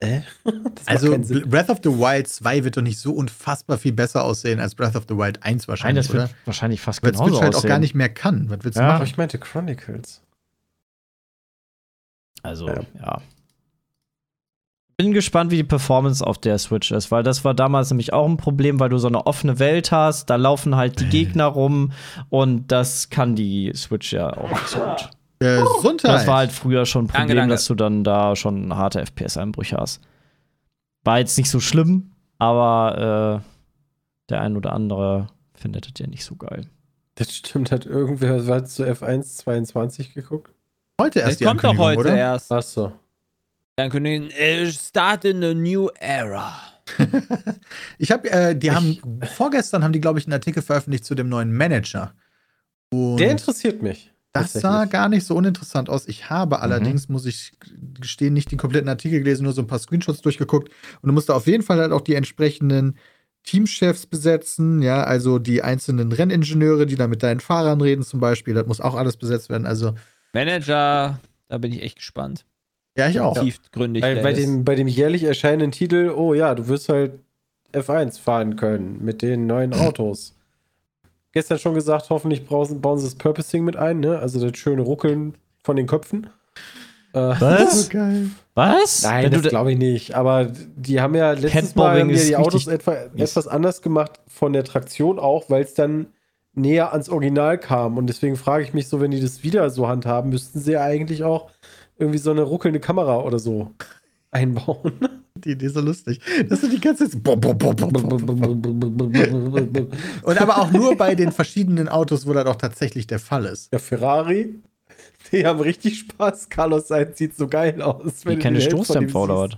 D: äh? [laughs]
B: Also. Breath of the Wild 2 wird doch nicht so unfassbar viel besser aussehen als Breath of the Wild 1
C: Nein,
B: wahrscheinlich,
C: das wird
B: oder?
C: wahrscheinlich fast
B: Weil
C: genauso
B: Switch halt auch gar nicht mehr kann. Was willst du
C: Ja.
D: aber
B: machen?
D: ich meinte Chronicles.
C: Also,
D: Ja.
C: ja. Bin gespannt, wie die Performance auf der Switch ist, weil das war damals nämlich auch ein Problem, weil du so eine offene Welt hast, da laufen halt die Gegner [laughs] rum und das kann die Switch ja auch nicht so gut.
B: Gesundheit.
C: Das war halt früher schon ein
E: Danke,
C: Problem,
E: danke.
C: dass du dann da schon harte FPS-Einbrüche hast. War jetzt nicht so schlimm, aber äh, der ein oder andere findet das ja nicht so geil.
D: Das stimmt, hat irgendwer war zu F1 22 geguckt?
B: Heute
E: Das
B: erst die
E: kommt doch heute
B: oder?
E: erst.
D: Achso.
E: Dann können wir äh, start in a new era. [laughs]
B: ich habe, äh, die haben vorgestern haben die, glaube ich, einen Artikel veröffentlicht zu dem neuen Manager. Und
D: Der interessiert mich.
B: das sah gar nicht so uninteressant aus. Ich habe allerdings, muss ich gestehen, nicht den kompletten Artikel gelesen, nur so ein paar Screenshots durchgeguckt. Und du musst da auf jeden Fall halt auch die entsprechenden Teamchefs besetzen, ja, also die einzelnen Renningenieure, die da mit deinen Fahrern reden zum Beispiel. Das muss auch alles besetzt werden. Also,
E: Manager, da bin ich echt gespannt.
B: ja, ich auch.
E: Tiefgründig.
D: Bei, bei, dem, bei dem jährlich erscheinenden Titel, oh ja, du wirst halt F1 fahren können mit den neuen Autos. [clears throat] Gestern schon gesagt, hoffentlich brauchen, bauen sie das Purposing mit ein, ne? Also das schöne Ruckeln von den Köpfen. Äh,
C: Was? [laughs] Was?
D: Nein,
C: Wenn
D: das
C: da-
D: glaube ich nicht. Aber die haben ja letztes Mal haben ja die Autos etwa, etwas anders gemacht von der Traktion auch, weil es dann näher ans Original kam. Und deswegen frage ich mich so, wenn die das wieder so handhaben, müssten sie ja eigentlich auch irgendwie so eine ruckelnde Kamera oder so einbauen.
B: Die Idee ist so lustig. Das sind die ganze Zeit. Und aber auch nur bei den verschiedenen Autos, wo das auch tatsächlich der Fall ist.
D: Der Ferrari, die haben richtig Spaß. Carlos Sainz sieht so geil aus.
C: Wie
D: du
C: keine Stoßdämpfer oder was?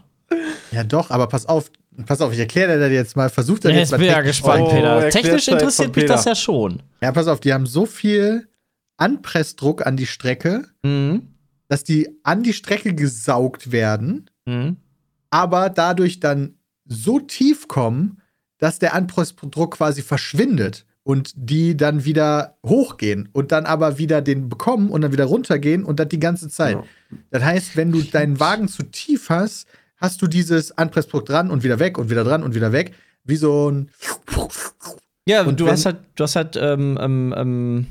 B: Ja, doch, aber pass auf, pass auf, ich erkläre dir das jetzt mal. Versuch das
C: Ja,
B: jetzt
C: jetzt
B: mal
C: bin ich ja
B: technisch
C: gespannt,
D: Oh,
B: zu-
C: Peter. Technisch interessiert mich das ja schon.
B: Ja, pass auf, die haben so viel Anpressdruck an die Strecke,
C: Mhm.
B: dass die an die Strecke gesaugt werden,
C: Mhm.
B: aber dadurch dann so tief kommen, dass der Anpressdruck quasi verschwindet und die dann wieder hochgehen und dann aber wieder den bekommen und dann wieder runtergehen und das die ganze Zeit.
D: Ja.
B: Das heißt, wenn du deinen Wagen zu tief hast, hast du dieses Anpressdruck dran und wieder weg und wieder dran und wieder weg, wie so ein
C: Ja,
B: Und
C: du hast halt, du hast halt, ähm, ähm, ähm,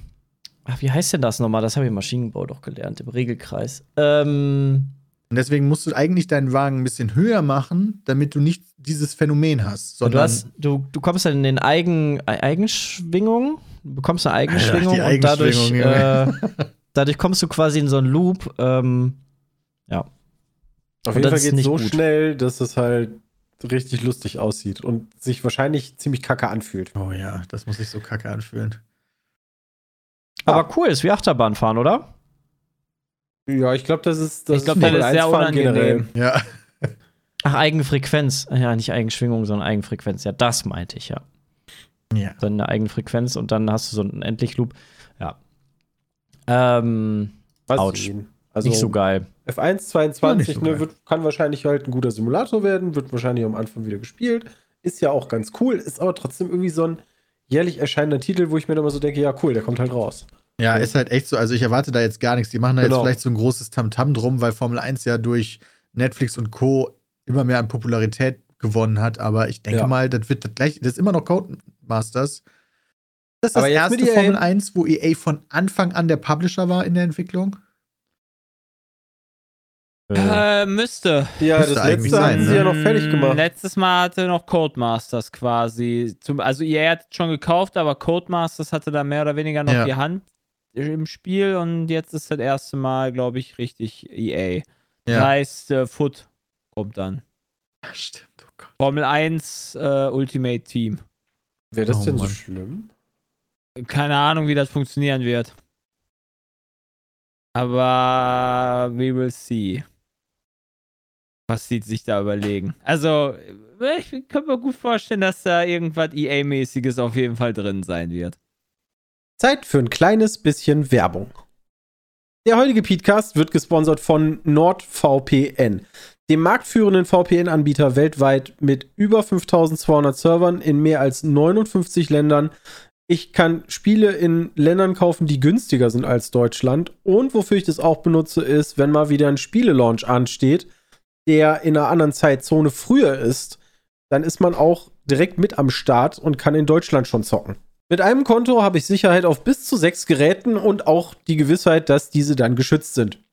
C: ach, wie heißt denn das nochmal? Das habe ich im Maschinenbau doch gelernt, im Regelkreis. Ähm,
B: Und deswegen musst du eigentlich deinen Wagen ein bisschen höher machen, damit du nicht dieses Phänomen hast. Sondern
C: du, hast, du, du kommst dann in den Eigen, Ei- Eigenschwingung, du bekommst eine Eigenschwingung
B: die
C: und dadurch, äh, dadurch kommst du quasi in so einen Loop. Ähm, ja.
D: Auf
C: Und
D: jeden
C: das
D: Fall geht es so
C: gut.
D: schnell, dass es halt richtig lustig aussieht und sich wahrscheinlich ziemlich kacke anfühlt.
B: oh ja, das muss sich so kacke anfühlen.
C: Aber cool, ist wie Achterbahnfahren, oder?
D: Ja, ich glaube, das ist das
E: Ich glaub,
D: ist
E: ist sehr
D: 1 Fahren
E: unangenehm.
B: Ja.
C: Ach, Eigenfrequenz. Ja, nicht Eigenschwingung, sondern Eigenfrequenz. Ja, das meinte ich, ja.
B: ja.
C: Dann eine Eigenfrequenz und dann hast du so einen Endlich-Loop. Ja. Ähm,
D: Mal
C: Autsch.
D: Also
C: nicht so geil.
D: F1
B: Ja, nicht
D: 22
B: so
D: ne, wird, kann wahrscheinlich halt ein guter Simulator werden, wird wahrscheinlich am Anfang wieder gespielt. Ist ja auch ganz cool, ist aber trotzdem irgendwie so ein jährlich erscheinender Titel, wo ich mir dann mal so denke, ja cool, der kommt halt raus.
B: Ja, ist halt echt so. Also ich erwarte da jetzt gar nichts. Die machen da
D: Genau.
B: jetzt vielleicht so ein großes Tamtam drum, weil Formel 1 ja durch Netflix und Co. immer mehr an Popularität gewonnen hat. Aber ich denke
D: Ja.
B: mal, das wird das gleich, das ist immer noch Codemasters. Das ist das
D: Aber mit
B: erste
D: EA
B: Formel 1, wo EA von Anfang an der Publisher war in der Entwicklung.
C: Äh,
E: müsste.
D: Ja,
B: Müsste
D: das letzte
B: sein,
D: haben
B: ne?
D: sie ja noch fertig gemacht.
E: Letztes Mal hatte noch Codemasters quasi. Zum, also EA hat schon gekauft, aber Codemasters hatte da mehr oder weniger noch
B: Ja.
E: die Hand im Spiel und jetzt ist das erste Mal, glaube ich, richtig EA. Das heißt, äh, Foot kommt dann.
B: Stimmt. Oh Gott.
E: Formel 1 äh, Ultimate Team.
D: Wäre das
B: Oh,
D: denn so
B: Mann.
D: schlimm?
E: Keine Ahnung, wie das funktionieren wird. Aber we will see. Was sie sich da überlegen. Also, äh, ich kann mir gut vorstellen, dass da irgendwas EA-mäßiges auf jeden Fall drin sein wird.
D: Zeit für ein kleines bisschen Werbung. Der heutige Podcast wird gesponsert von NordVPN, dem marktführenden VPN-Anbieter weltweit mit über 5200 Servern in mehr als 59 Ländern. Ich kann Spiele in Ländern kaufen, die günstiger sind als Deutschland. Und wofür ich das auch benutze, ist, wenn mal wieder ein Spielelaunch ansteht, der in einer anderen Zeitzone früher ist, dann ist man auch direkt mit am Start und kann in Deutschland schon zocken. Mit einem Konto habe ich Sicherheit auf bis zu sechs Geräten und auch die Gewissheit, dass diese dann geschützt sind.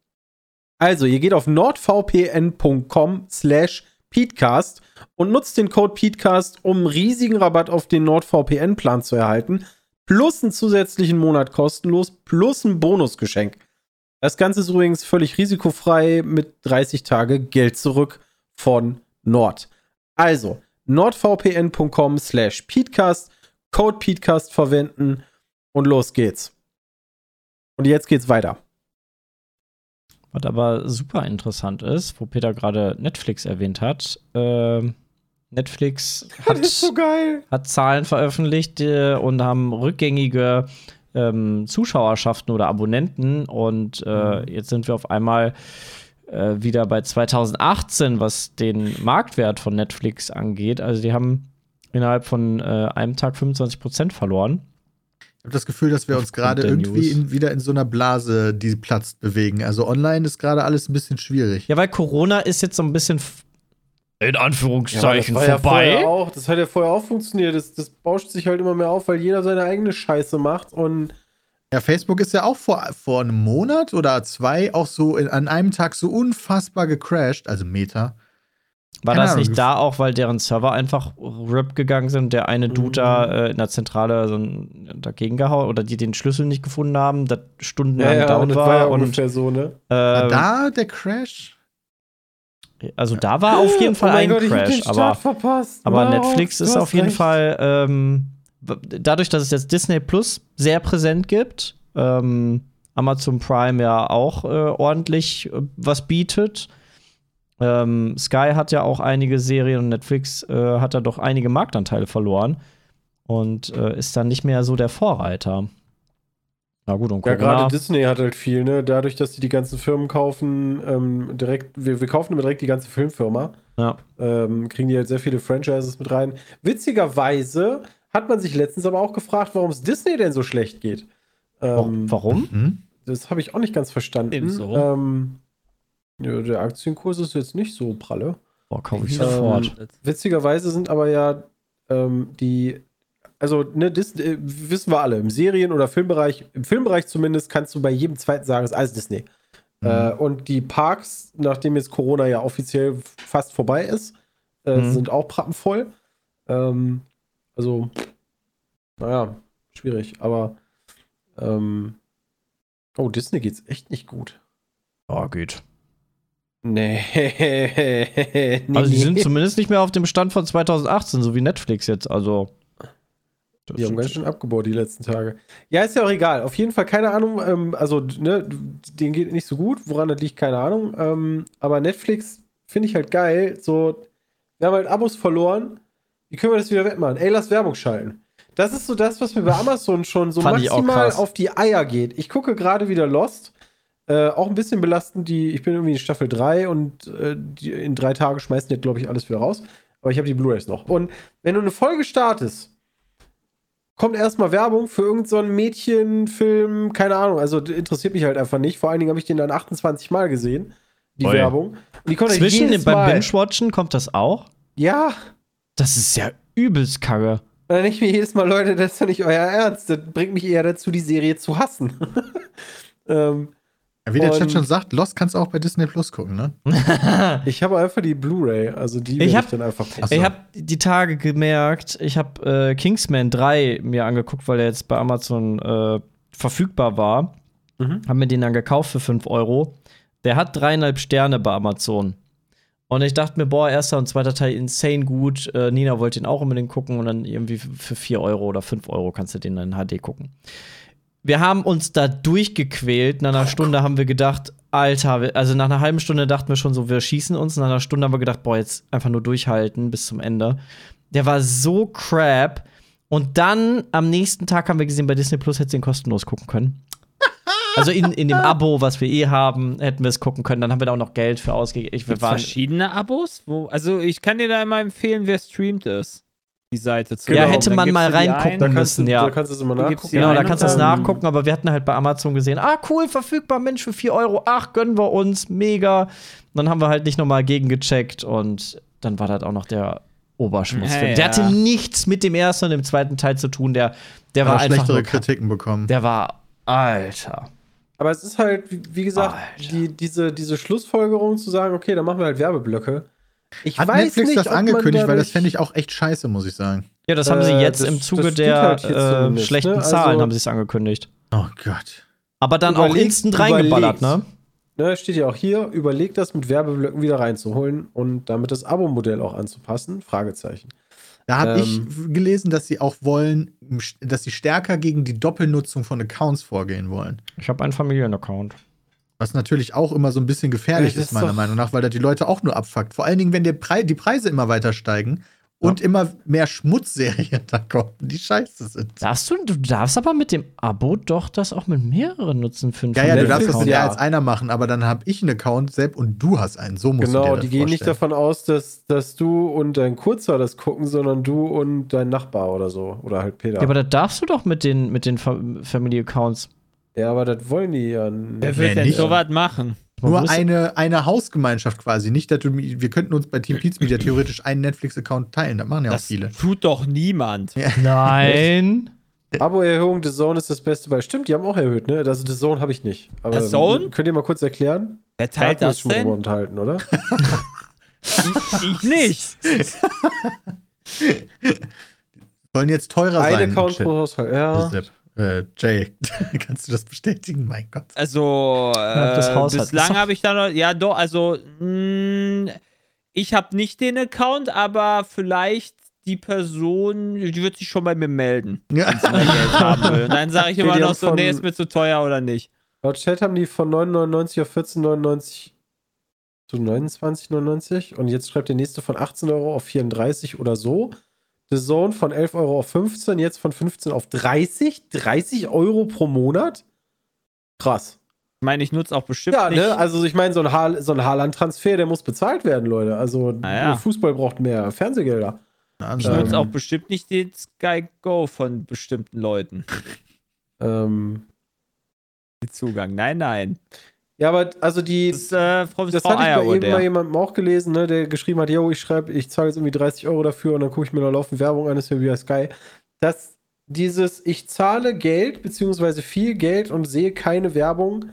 D: Also, ihr geht auf nordvpn.com slash Peatcast und nutzt den Code Peatcast, um riesigen Rabatt auf den NordVPN-Plan zu erhalten, plus einen zusätzlichen Monat kostenlos, plus ein Bonusgeschenk. Das Ganze ist übrigens völlig risikofrei mit 30 Tage Geld zurück von Nord. Also, nordvpn.com slash Peatcast, Code Peatcast verwenden und los geht's. Und jetzt geht's weiter.
C: Was aber super interessant ist, wo Peter gerade Netflix erwähnt hat, ähm, Netflix hat,
D: ist so geil.
C: hat Zahlen veröffentlicht äh, und haben rückgängige ähm, Zuschauerschaften oder Abonnenten. Und äh, jetzt sind wir auf einmal äh, wieder bei 2018, was den Marktwert von Netflix angeht. Also die haben innerhalb von äh, einem Tag 25% verloren.
B: Ich habe das Gefühl, dass wir uns gerade irgendwie in, wieder in so einer Blase, die platzt, bewegen. Also online ist gerade alles ein bisschen schwierig.
C: Ja, weil Corona ist jetzt so ein bisschen in
D: Ja,
C: Anführungszeichen
D: das war ja
C: vorbei.
D: vorher auch, das hat ja vorher auch funktioniert. Das, das bauscht sich halt immer mehr auf, weil jeder seine eigene Scheiße macht und
B: Ja, Facebook ist ja auch vor, vor einem Monat oder zwei auch so in, an einem Tag so unfassbar gecrashed, also Meta.
C: War
B: Keine
C: das
B: Ahnung.
C: nicht da auch, weil deren Server einfach RIP gegangen sind, der eine Dude da
D: Mhm.
C: äh, in der Zentrale so dagegen gehauen oder die den Schlüssel nicht gefunden haben, das
D: ja,
C: stundenlang
D: ja,
C: down
D: und das
C: war.
D: war ja
C: und
D: ungefähr so, ne?
B: War
C: äh,
B: da der Crash?
C: Also da war auf jeden Fall
D: oh
C: ein
D: Gott,
C: Crash, aber,
D: verpasst.
C: aber Netflix ist auf jeden
D: recht.
C: Fall ähm, dadurch, dass es jetzt Disney Plus sehr präsent gibt, ähm, Amazon Prime ja auch äh, ordentlich äh, was bietet. Ähm, Sky hat ja auch einige Serien und Netflix äh, hat da doch einige Marktanteile verloren und äh, ist dann nicht mehr so der Vorreiter. Na gut, und
D: Ja,
C: Corona.
D: gerade Disney hat halt viel, ne? Dadurch, dass die die ganzen Firmen kaufen, ähm, direkt, wir, wir kaufen immer direkt die ganze Filmfirma,
C: ja.
D: ähm, kriegen die halt sehr viele Franchises mit rein. Witzigerweise hat man sich letztens aber auch gefragt, warum es Disney denn so schlecht geht. Ähm,
C: Warum?
B: Hm?
D: Das habe ich auch nicht ganz verstanden.
E: Ebenso.
D: Ähm, ja, der Aktienkurs ist jetzt nicht so pralle.
C: Boah, kaufe ich
D: Ähm,
C: sofort.
D: Witzigerweise sind aber ja ähm, die, also ne, Dis äh, wissen wir alle, im Serien- oder Filmbereich, im Filmbereich zumindest kannst du bei jedem zweiten sagen, es ist alles Disney.
B: Mhm.
D: Äh, und die Parks, nachdem jetzt Corona ja offiziell fast vorbei ist, äh,
C: Mhm.
D: sind auch prappenvoll. Ähm, also, naja, schwierig, aber ähm, oh, Disney geht's echt nicht gut.
C: Ja, geht.
D: Nee. nee [laughs]
C: Also die sind zumindest nicht mehr auf dem Stand von 2018, so wie Netflix jetzt. Also. Das
D: Die haben ganz schön abgebaut die letzten Tage. Ja, ist ja auch egal. Auf jeden Fall keine Ahnung. Ähm, also, ne, denen geht nicht so gut. Woran das liegt, keine Ahnung. Ähm, aber Netflix finde ich halt geil. So, wir haben halt Abos verloren. Wie können wir das wieder wettmachen? Ey, lass Werbung schalten. Das ist so das, was mir bei Amazon schon so
C: Fand
D: maximal auf die Eier geht. Ich gucke gerade wieder Lost. Äh, auch ein bisschen belastend. Die, ich bin irgendwie in Staffel 3 und äh, die, in drei Tagen schmeißen die, glaube ich, alles wieder raus. Aber ich habe die Blu-rays noch. Und wenn du eine Folge startest, kommt erstmal Werbung für irgendeinen so Mädchenfilm, keine Ahnung, also interessiert mich halt einfach nicht. Vor allen Dingen habe ich den dann 28 Mal gesehen, die
C: Ui.
D: Werbung.
C: Zwischen dem, beim. Binge-Watchen kommt das auch?
D: Ja,
C: Das ist ja übelst kacke.
D: und dann denke ich mir jedes Mal, Leute, das ist doch nicht euer Ernst. Das bringt mich eher dazu, die Serie zu hassen. [laughs] ähm,
B: Ja, wie der Chat schon sagt, Lost kannst du auch bei Disney Plus gucken, ne? [laughs]
D: ich habe einfach die Blu-ray, also die
C: Ich
D: ich, dann einfach gucken.
B: So.
C: Ich habe die Tage gemerkt, ich habe äh, Kingsman 3 mir angeguckt, weil er jetzt bei Amazon äh, verfügbar war.
D: Mhm.
C: Haben mir den dann gekauft für 5 Euro. Der hat dreieinhalb Sterne bei Amazon. Und ich dachte mir, boah, erster und zweiter Teil insane gut. Äh, Nina wollte ihn auch unbedingt gucken und dann irgendwie für 4 Euro oder 5 Euro kannst du den dann in HD gucken. Wir haben uns da durchgequält. Nach einer Stunde haben wir gedacht, Alter, also nach einer halben Stunde dachten wir schon so, wir schießen uns. Nach einer Stunde haben wir gedacht, boah, jetzt einfach nur durchhalten bis zum Ende. Der war so crap. Und dann am nächsten Tag haben wir gesehen, bei Disney Plus hätte den kostenlos gucken können. [laughs] Also in, in dem Abo, was wir eh haben, hätten wir es gucken können. Dann haben wir da auch noch Geld für ausgegeben.
E: Verschiedene Abos? Wo, also ich kann dir da immer empfehlen, wer streamt ist. Die Seite zu.
C: Ja,
D: Genau,
C: hätte man mal reingucken
E: ein.
D: da kannst,
C: müssen,
D: du,
C: ja.
D: da kannst du es immer nachgucken.
C: Genau, da kannst du
E: und dann-
C: nachgucken, aber wir hatten halt bei Amazon gesehen, ah, cool, verfügbar, Mensch, für 4 Euro, ach, gönnen wir uns, mega. Dann haben wir halt nicht nochmal gegengecheckt und dann war das auch noch der Oberschmutzfilm.
E: Ja,
C: Der hatte
E: ja.
C: nichts mit dem ersten und dem zweiten Teil zu tun, der, der war einfach
B: schlechtere. Kritiken bekommen.
C: Der war, Alter.
D: Aber es ist halt, wie, gesagt, die, diese, diese Schlussfolgerung zu sagen, okay, dann machen wir halt Werbeblöcke. Ich
B: Hat
D: weiß
B: Netflix
D: nicht,
B: das angekündigt, weil das fände ich auch echt scheiße, muss ich sagen.
C: Ja, das haben sie
D: Äh,
C: jetzt
D: das-
C: im Zuge der
D: halt
C: äh, schlechten
D: ne? Also-
C: Zahlen haben sie es angekündigt.
B: Oh Gott.
C: Aber dann auch
D: Überlegt-
C: instant reingeballert, ne?
D: überlegt. Ne, steht ja auch hier, überlegt das mit Werbeblöcken wieder reinzuholen und damit das Abo-Modell auch anzupassen? Fragezeichen.
B: Da habe
D: Ähm.
B: ich gelesen, dass sie auch wollen, dass sie stärker gegen die Doppelnutzung von Accounts vorgehen wollen.
C: Ich habe einen Familienaccount.
B: Was natürlich auch immer so ein bisschen gefährlich
D: Ja, das
B: ist, meiner Meinung nach, weil das die Leute auch nur abfuckt. Vor allen Dingen, wenn der Pre die Preise immer weiter steigen und immer mehr Schmutzserien [laughs] da kommen, die scheiße sind.
C: Darfst du, du darfst aber mit dem Abo doch das auch mit mehreren nutzen für einen
B: Ja, ja, du darfst das
D: Netflix,
B: ja
D: ja.
B: als einer machen, aber dann habe ich einen Account, Sepp, und du hast einen. So musst du dir
D: Genau,
B: das
D: die gehen nicht davon aus, dass, dass du und dein Kurzer das gucken, sondern du und dein Nachbar oder so. Oder halt Peter.
C: Ja, aber das darfst du doch mit den, mit den Fa- Family-Accounts.
D: Ja, aber das wollen die ja
E: Wer
D: nicht.
E: will
B: Nee,
E: denn
B: nicht.
E: sowas machen?
C: Man
B: Nur eine, eine Hausgemeinschaft quasi. Nicht, dass du, wir könnten uns bei Team Pete's Media theoretisch einen Netflix-Account teilen. Das machen ja auch
E: Das
B: viele.
E: tut doch niemand.
C: Nein. [laughs]
D: Abo-Erhöhung, The Zone ist das Beste bei. Stimmt, die haben auch erhöht, ne? Also The Zone habe ich nicht. Aber
E: The Zone?
D: Könnt ihr mal kurz erklären?
E: Wer teilt das denn?
D: unterhalten, oder?
E: Ich nicht.
B: Sollen jetzt teurer
D: Ein
B: sein.
D: Account
B: Shit.
D: pro Haushalt, ja.
B: Äh, Jay, [laughs] kannst du das bestätigen? Mein Gott.
E: Also, äh, bislang habe ich da noch, ja doch, also, mh, ich habe nicht den Account, aber vielleicht die Person, die wird sich schon bei mir melden,
B: Ja.
E: wenn sie mein Geld haben will. Und dann sage ich [laughs] immer noch so,
D: von-
E: nee, ist mir zu teuer oder nicht.
D: Laut Chat haben die von 9,99 auf 14,99 zu 29,99 und jetzt schreibt der nächste von 18 Euro auf 34 oder so. The Zone von 11 Euro auf 15, jetzt von 15 auf 30. 30 Euro pro Monat? Krass.
E: Ich meine, ich nutze auch bestimmt
D: Ja,
E: nicht.
D: ne? Also ich meine, so ein, Haar, so ein Haaland-Transfer, der muss bezahlt werden, Leute. Also
E: Naja.
D: Fußball braucht mehr Fernsehgelder.
E: ich
B: Also,
E: nutze
D: ähm,
E: auch bestimmt nicht den Sky Go von bestimmten Leuten.
D: Ähm,
E: Den Zugang. Nein, nein.
D: Ja, aber also die,
E: Das äh, Frau,
D: Das
E: Frau
D: hatte ich bei eben mal
E: der.
D: jemandem auch gelesen, ne, der geschrieben hat, yo, ich schreibe, ich zahle jetzt irgendwie 30 Euro dafür und dann gucke ich mir noch laufend Werbung an, ist ja wie Sky. Das, dieses, ich zahle Geld, beziehungsweise viel Geld und sehe keine Werbung,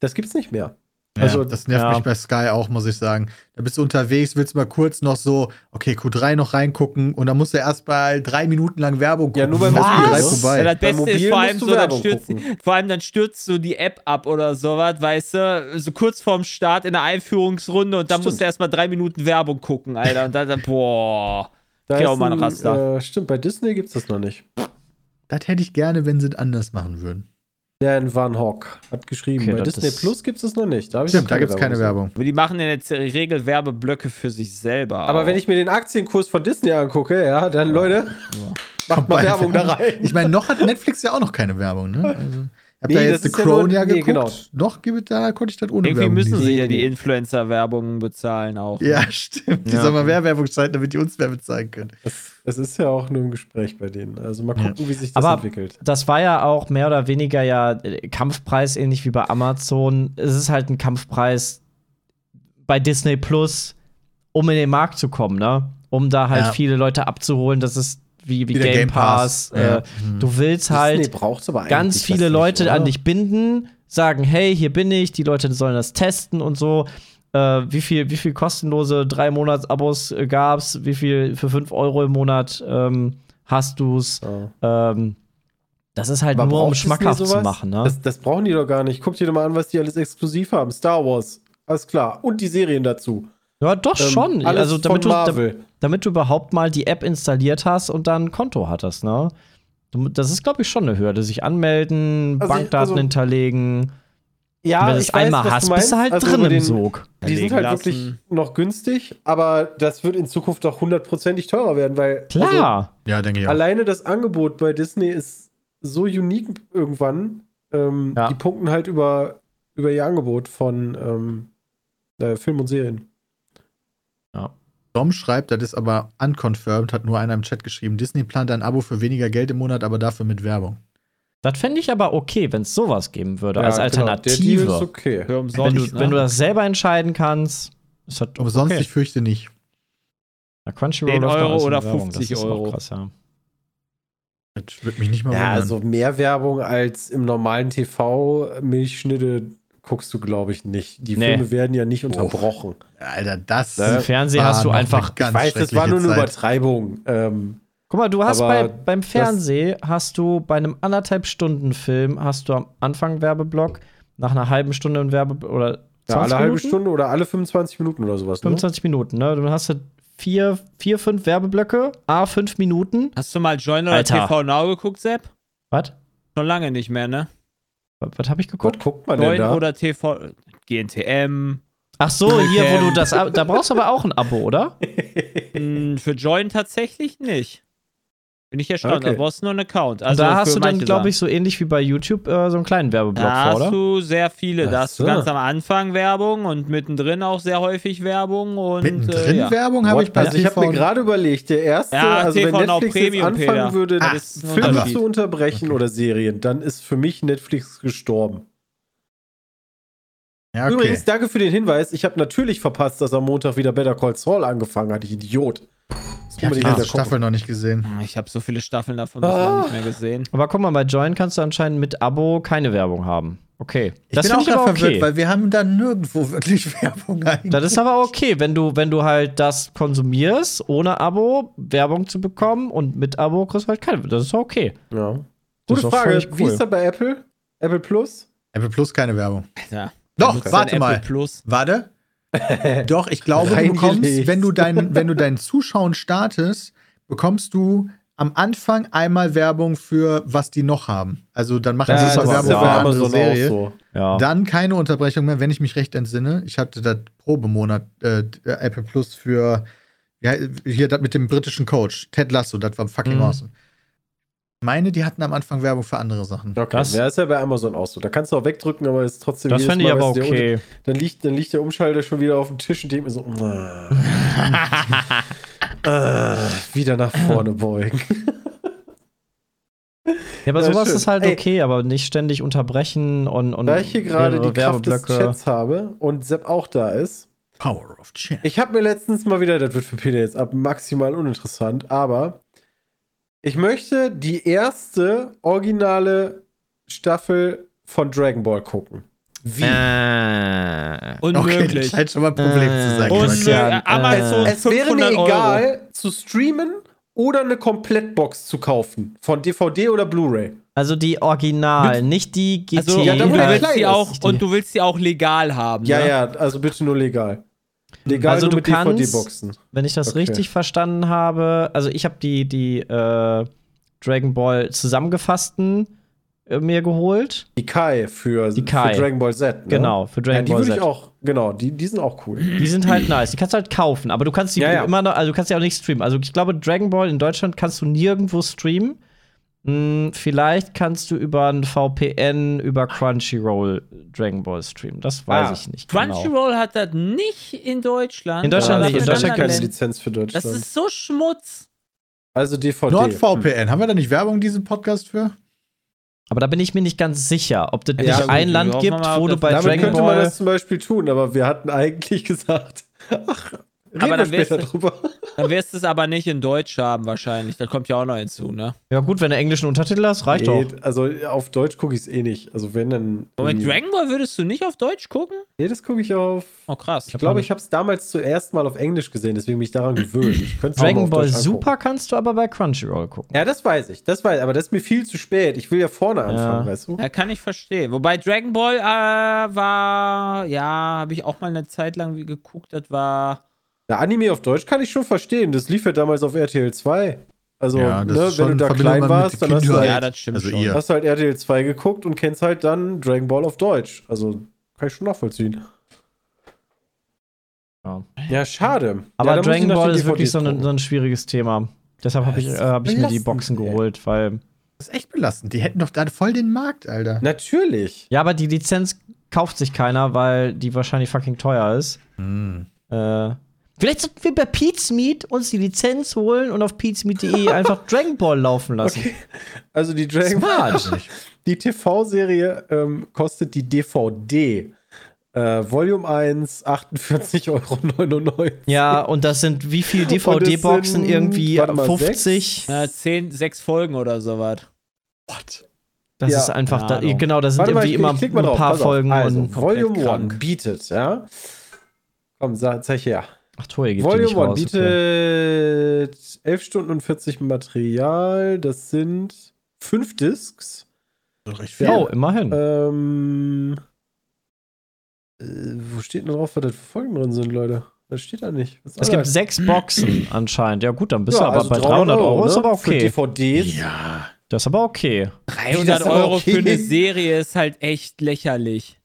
D: das gibt's nicht mehr. Also,
B: das nervt
C: ja.
B: mich bei Sky auch, muss ich sagen. Da bist du unterwegs, willst mal kurz noch so, okay, Q3 noch reingucken und dann musst du erst mal drei Minuten lang Werbung gucken.
D: Ja, nur beim
B: Dann ist
D: Mobil,
B: Q3
D: ne?
B: vorbei.
E: Ja, das Beste ist vor allem
D: du
E: so, dann stürzt,
D: gucken.
E: vor allem dann stürzt so die App ab oder sowas, weißt du, so kurz vorm Start in der Einführungsrunde und dann
D: Stimmt.
E: musst du erstmal drei Minuten Werbung gucken, Alter. Und dann, dann boah.
D: da ist
E: auch mal ein
D: ein,
E: Raster.
D: äh, stimmt, bei Disney gibt's das noch nicht.
B: Das hätte ich gerne, wenn sie es anders machen würden.
D: Dan Van Hock hat geschrieben,
C: Okay,
D: bei Disney Plus gibt's das noch nicht. Da,
B: Stimmt, da gibt es keine. Werbung.
E: Aber die machen in der Regel Werbeblöcke für sich selber.
D: Aber
E: auch.
D: wenn ich mir den Aktienkurs von Disney angucke, ja, dann Leute, macht mal Werbung da rein.
B: Ich meine, noch hat Netflix ja auch noch keine Werbung, ne? Also, ich hab
D: Nee,
B: da
D: das
B: jetzt The
D: ist ja
B: Crown
D: nur-
B: ja
D: nee,
B: geguckt.
D: genau.
B: Noch gibt da konnte ich das ohne
E: Irgendwie
B: Werbung
E: müssen sie ja die Influencer-Werbung bezahlen auch.
B: Ja, [laughs] stimmt. Die
C: Ja.
B: sollen mal mehr Werbung schalten, damit die uns mehr bezahlen können.
D: Es ist ja auch nur ein Gespräch bei denen. Also mal
B: Ja.
D: gucken, wie sich das
C: Aber
D: entwickelt.
C: das war ja auch mehr oder weniger ja äh, Kampfpreis, ähnlich wie bei Amazon. Es ist halt ein Kampfpreis bei Disney Plus, um in den Markt zu kommen, ne? Um da halt
B: Ja.
C: viele Leute abzuholen. Das ist wie, wie
B: Wie
C: Game, Pass.
B: Pass. Ja.
C: Äh, Du willst halt ganz viele Leute
D: nicht,
C: an dich binden, sagen, hey, hier bin ich, die Leute sollen das testen und so. Äh, wie viel, wie viel kostenlose drei Monats-Abos äh, gab's? Wie viel für 5 Euro im Monat ähm, hast du's?
D: Ja.
C: Ähm, das ist halt
D: Aber
C: nur, um schmackhaft zu machen, ne?
D: Das, das brauchen die doch gar nicht. Guck dir doch mal an, was die alles exklusiv haben. Star Wars, alles klar. Und die Serien dazu.
C: Ja, doch
D: Ähm,
C: schon.
D: alles
C: Also, damit
D: von
C: du,
D: Marvel.
C: damit du überhaupt mal die App installiert hast und dann ein Konto hattest, ne? Du, das ist, glaube ich, schon eine Hürde. Sich anmelden,
D: Also ich-
C: Bankdaten
D: also-
C: hinterlegen.
D: Ja,
C: Wenn du es einmal hast, bist du halt
D: Also
C: drin im Sog.
D: Die sind halt
E: lassen.
D: wirklich noch günstig, aber das wird in Zukunft auch hundertprozentig teurer werden, weil also
C: Klar.
B: Ja, denke ich auch.
D: alleine das Angebot bei Disney ist so unique irgendwann. Ähm,
C: Ja.
D: Die punkten halt über, über ihr Angebot von ähm, äh, Film und Serien.
B: Dom schreibt, das ist aber unconfirmed, hat nur einer im Chat geschrieben. Disney plant ein Abo für weniger Geld im Monat, aber dafür mit Werbung.
C: Das fände ich aber okay, wenn es sowas geben würde, als
D: Ja, genau. Der Deal
C: Alternative.
D: ist okay.
E: Für
C: wenn,
E: umsonst,
C: du,
E: ne?
C: wenn du das selber entscheiden kannst, ist das
B: Aber sonst,
C: okay.
B: ich fürchte nicht.
C: Ja, Crunchyroll
E: 10
C: läuft doch
E: Euro oder
C: Werbung,
E: 50
C: das ist
E: Euro.
C: Auch krass, ja.
B: Das wird mich nicht mal
D: Ja,
B: wundern.
D: also mehr Werbung als im normalen TV Milchschnitte guckst du, glaube ich, nicht. Die
C: Nee.
D: Filme werden ja nicht unterbrochen.
B: Alter, das
C: Im Fernsehen hast du einfach-
D: ich weiß, das war nur eine
B: Zeit.
D: Übertreibung. Ähm,
C: Guck mal, du hast bei, beim Fernsehen, hast du bei einem anderthalb Stunden Film, hast du am Anfang einen Werbeblock, nach einer halben Stunde einen Werbeblock, oder 20
D: ja, alle halbe
C: Minuten?
D: Stunde oder alle 25 Minuten oder sowas. Ne?
C: 25 Minuten, ne? Dann hast du vier, vier, fünf Werbeblöcke, a fünf Minuten.
E: Hast du mal Join oder
C: Alter.
E: TV Now geguckt, Sepp?
C: Was?
E: Schon lange nicht mehr, ne?
C: Was habe ich
D: Was
C: geguckt?
D: guckt man denn
E: Join
D: da?
E: oder TV GNTM,
C: Ach so, hier, wo du das. ab- Da brauchst du aber auch ein Abo, oder? [laughs]
E: Hm, Für Join tatsächlich nicht. Bin ich erstaunt.
D: Okay.
E: Da brauchst du nur einen Account. Also
C: da hast du dann, glaube ich, so ähnlich wie bei YouTube äh, so einen kleinen Werbeblock
E: Da
C: vor,
E: hast
C: oder?
E: du sehr viele. Da hast du ganz am Anfang Werbung und mittendrin auch sehr häufig Werbung. Und,
B: Mittendrin
E: äh, ja.
B: Werbung habe ich bei
D: also ich habe mir gerade überlegt, der erste,
E: Ja,
D: also wenn
E: TV Now
D: Netflix jetzt
E: Premium,
D: anfangen
E: Peter.
D: würde,
E: Ah,
D: Filme zu unterbrechen oder Serien, dann ist für mich Netflix gestorben.
B: Ja, okay.
D: Übrigens, danke für den Hinweis. Ich habe natürlich verpasst, dass am Montag wieder Better Call Saul angefangen hat. Ich Idiot. Das
B: ich habe die. Staffel noch nicht gesehen.
E: Hm, Ich habe so viele Staffeln davon bislang nicht mehr gesehen.
C: Aber guck mal, bei Join kannst du anscheinend mit Abo keine Werbung haben. Okay.
B: Ich bin
C: finde
B: auch
C: ich
B: verwirrt,
C: okay.
B: weil wir haben da nirgendwo wirklich [laughs] Werbung eigentlich.
C: Das ist aber okay, wenn du, wenn du halt das konsumierst, ohne Abo Werbung zu bekommen und mit Abo kriegst du halt keine. Das ist okay.
D: Ja.
C: Das
D: Gute Frage.
C: völlig
D: Wie
C: cool.
D: ist das bei Apple? Apple Plus?
B: Apple Plus keine Werbung.
E: Ja.
B: Doch, warte mal.
E: Apple Plus.
B: Warte. [laughs] Doch, ich glaube, du bekommst, wenn du dein, wenn du dein Zuschauen startest, bekommst du am Anfang einmal Werbung für was die noch haben. Also dann machen
C: Das
B: sie zwar Werbung
C: ja,
B: für eine andere
D: Amazon
B: Serie.
D: so.
C: Ja.
B: Dann keine Unterbrechung mehr, wenn ich mich recht entsinne. Ich hatte das Probemonat äh, Apple Plus für ja, hier das mit dem britischen Coach, Ted Lasso, das war fucking
C: Mhm.
B: awesome. Meine, die hatten am Anfang Werbung für andere Sachen.
D: Okay,
C: Das-
D: ja, ist ja bei Amazon auch so. Da kannst du auch wegdrücken, aber ist trotzdem
C: das fände ich aber okay.
D: Unter- Dann liegt, dann liegt der Umschalter schon wieder auf dem Tisch und denkt mir so, [laughs] ah, wieder nach vorne beugen.
C: Ja, [laughs] aber
D: Ja,
C: sowas
D: schön.
C: ist halt
D: Ey.
C: okay, aber nicht ständig unterbrechen und, und
D: Da ich hier gerade die Kraft des
C: Werbeblöcke.
D: Chats habe und Sepp auch da ist,
B: Power of Chat.
D: Ich habe mir letztens mal wieder, das wird für Peter jetzt ab maximal uninteressant, aber ich möchte die erste originale Staffel von Dragon Ball gucken. Wie?
C: Äh,
B: Okay, das
E: Unmöglich.
B: scheint schon mal ein Problem zu sein.
C: Und-
E: Und äh, Amazon
C: äh,
D: es wäre mir
E: 500 Euro.
D: egal, zu streamen oder eine Komplettbox zu kaufen. Von DVD oder Blu-ray.
C: also die Original, nicht die GT.
E: Also,
D: Ja,
E: du willst
D: ist.
E: auch,
C: Die-
E: und du willst sie auch legal haben.
D: Ja,
E: ne?
D: ja, also bitte nur legal. Legal
C: Also du kannst-. Wenn ich das
D: Okay.
C: richtig verstanden habe, also ich habe die, die äh, Dragon Ball zusammengefassten äh, mir geholt.
D: Die Kai für,
C: Die Kai.
D: für Dragon Ball Z. Ne?
C: Genau, für Dragon
D: ja, die
C: Ball
D: würde ich
C: Z.
D: auch, genau, die, die sind auch cool.
C: Die sind halt nice. Die kannst du halt kaufen, aber du kannst die
D: Ja, ja.
C: immer noch, also du kannst die auch nicht streamen. Also ich glaube, Dragon Ball in Deutschland kannst du nirgendwo streamen. Hm, vielleicht kannst du über ein VPN, über Crunchyroll Dragon Ball streamen. Das weiß
D: Ah,
C: ich nicht. Genau.
E: Crunchyroll hat das nicht in Deutschland.
C: In Deutschland
E: aber
C: nicht, in Deutschland
E: in
D: keine. Lizenz für Deutschland.
E: Das ist so Schmutz.
D: also DVD.
B: NordVPN, haben wir da nicht Werbung in diesem Podcast für?
C: Aber da bin ich mir nicht ganz sicher, ob es
D: Ja,
C: nicht
D: gut,
C: ein Land gibt,
E: mal,
C: wo du bei
D: Damit
C: Dragon
D: könnte man
C: Ball.
D: das zum Beispiel tun, aber wir hatten eigentlich [laughs] gesagt, ach, reden
E: Aber dann
D: später drüber. [laughs]
E: Dann wirst du es aber nicht in Deutsch haben, wahrscheinlich. Das kommt ja auch noch hinzu, ne?
C: Ja, gut, wenn du englischen Untertitel hast, reicht
D: Nee,
C: doch.
D: Also auf Deutsch gucke ich es eh nicht. Also wenn dann.
E: Moment,
D: irgendwie-
E: Dragon Ball würdest du nicht auf Deutsch gucken?
D: Nee, das gucke ich auf.
E: Oh, krass.
D: Ich glaube, ich habe es damals zuerst mal auf Englisch gesehen, deswegen bin ich daran gewöhnt. Ich
C: Dragon Ball. Super kannst du aber bei Crunchyroll gucken.
D: Ja, das weiß ich. Das weiß ich. Aber das ist mir viel zu spät. Ich will ja vorne anfangen,
C: Ja.
D: weißt du?
E: Ja, kann ich verstehen. Wobei Dragon Ball äh, war, ja, habe ich auch mal eine Zeit lang wie geguckt. Das war.
D: Ja, Anime auf Deutsch kann ich schon verstehen. Das lief ja damals auf RTL 2. Also,
B: Ja,
D: ne, wenn du da klein warst, dann hast du,
B: Kindheit.
E: Ja,
D: halt,
E: das stimmt
B: Also
D: hast du halt RTL 2 geguckt und kennst halt dann Dragon Ball auf Deutsch. Also, kann ich schon nachvollziehen.
C: Ja.
D: Ja, schade.
C: Aber
D: ja,
C: Dragon Ball ist wirklich so,
D: DVDs
C: ein- so ein schwieriges Thema. Deshalb habe ich, äh, hab ich mir die Boxen
B: ey.
C: geholt, weil.
B: Das ist echt belastend. Die hätten doch da voll den Markt, Alter.
D: Natürlich.
C: Ja, aber die Lizenz kauft sich keiner, weil die wahrscheinlich fucking teuer ist.
B: Hm.
C: Äh, vielleicht sollten wir bei Pete's Meat uns die Lizenz holen und auf pete'smeat.de einfach [laughs] Dragon Ball laufen lassen.
D: Okay. Also die Dragon
C: Smart. [laughs]
D: Die TV-Serie ähm, kostet die DVD. Äh, Volume 1, 48,99 Euro.
C: Ja, und das sind wie viel
D: Und es
C: DVD-Boxen? Irgendwie
D: mal,
C: 50?
E: Ja, zehn, sechs Folgen oder sowas.
B: What?
C: Das
D: Ja,
C: ist einfach, da, genau, da sind
D: Warte mal,
C: irgendwie
D: ich,
C: immer ein paar. Folgen
D: Also,
C: und.
D: Volume
E: krank.
D: 1 bietet, ja. Komm, sag, zeig her.
C: Ach toll, ihr gebt die
D: Volume
C: nicht
D: 1
C: raus.
D: bietet
C: Okay.
D: 11 Stunden und 40 Material. Das sind 5 Discs.
B: Recht viel.
C: Oh, immerhin.
D: Ähm, äh, wo steht denn drauf, was das für Folgen drin sind, Leute? Das steht da nicht. Was
C: es gibt
D: das?
C: sechs Boxen anscheinend. Ja, gut, dann bist du aber
D: also
C: bei 300 Euro. Ist
D: ne?
C: aber
D: Für
C: okay.
D: DVDs.
B: Ja.
C: Das ist aber okay.
E: 300
D: aber
E: Euro
D: okay?
E: für eine Serie ist halt echt lächerlich.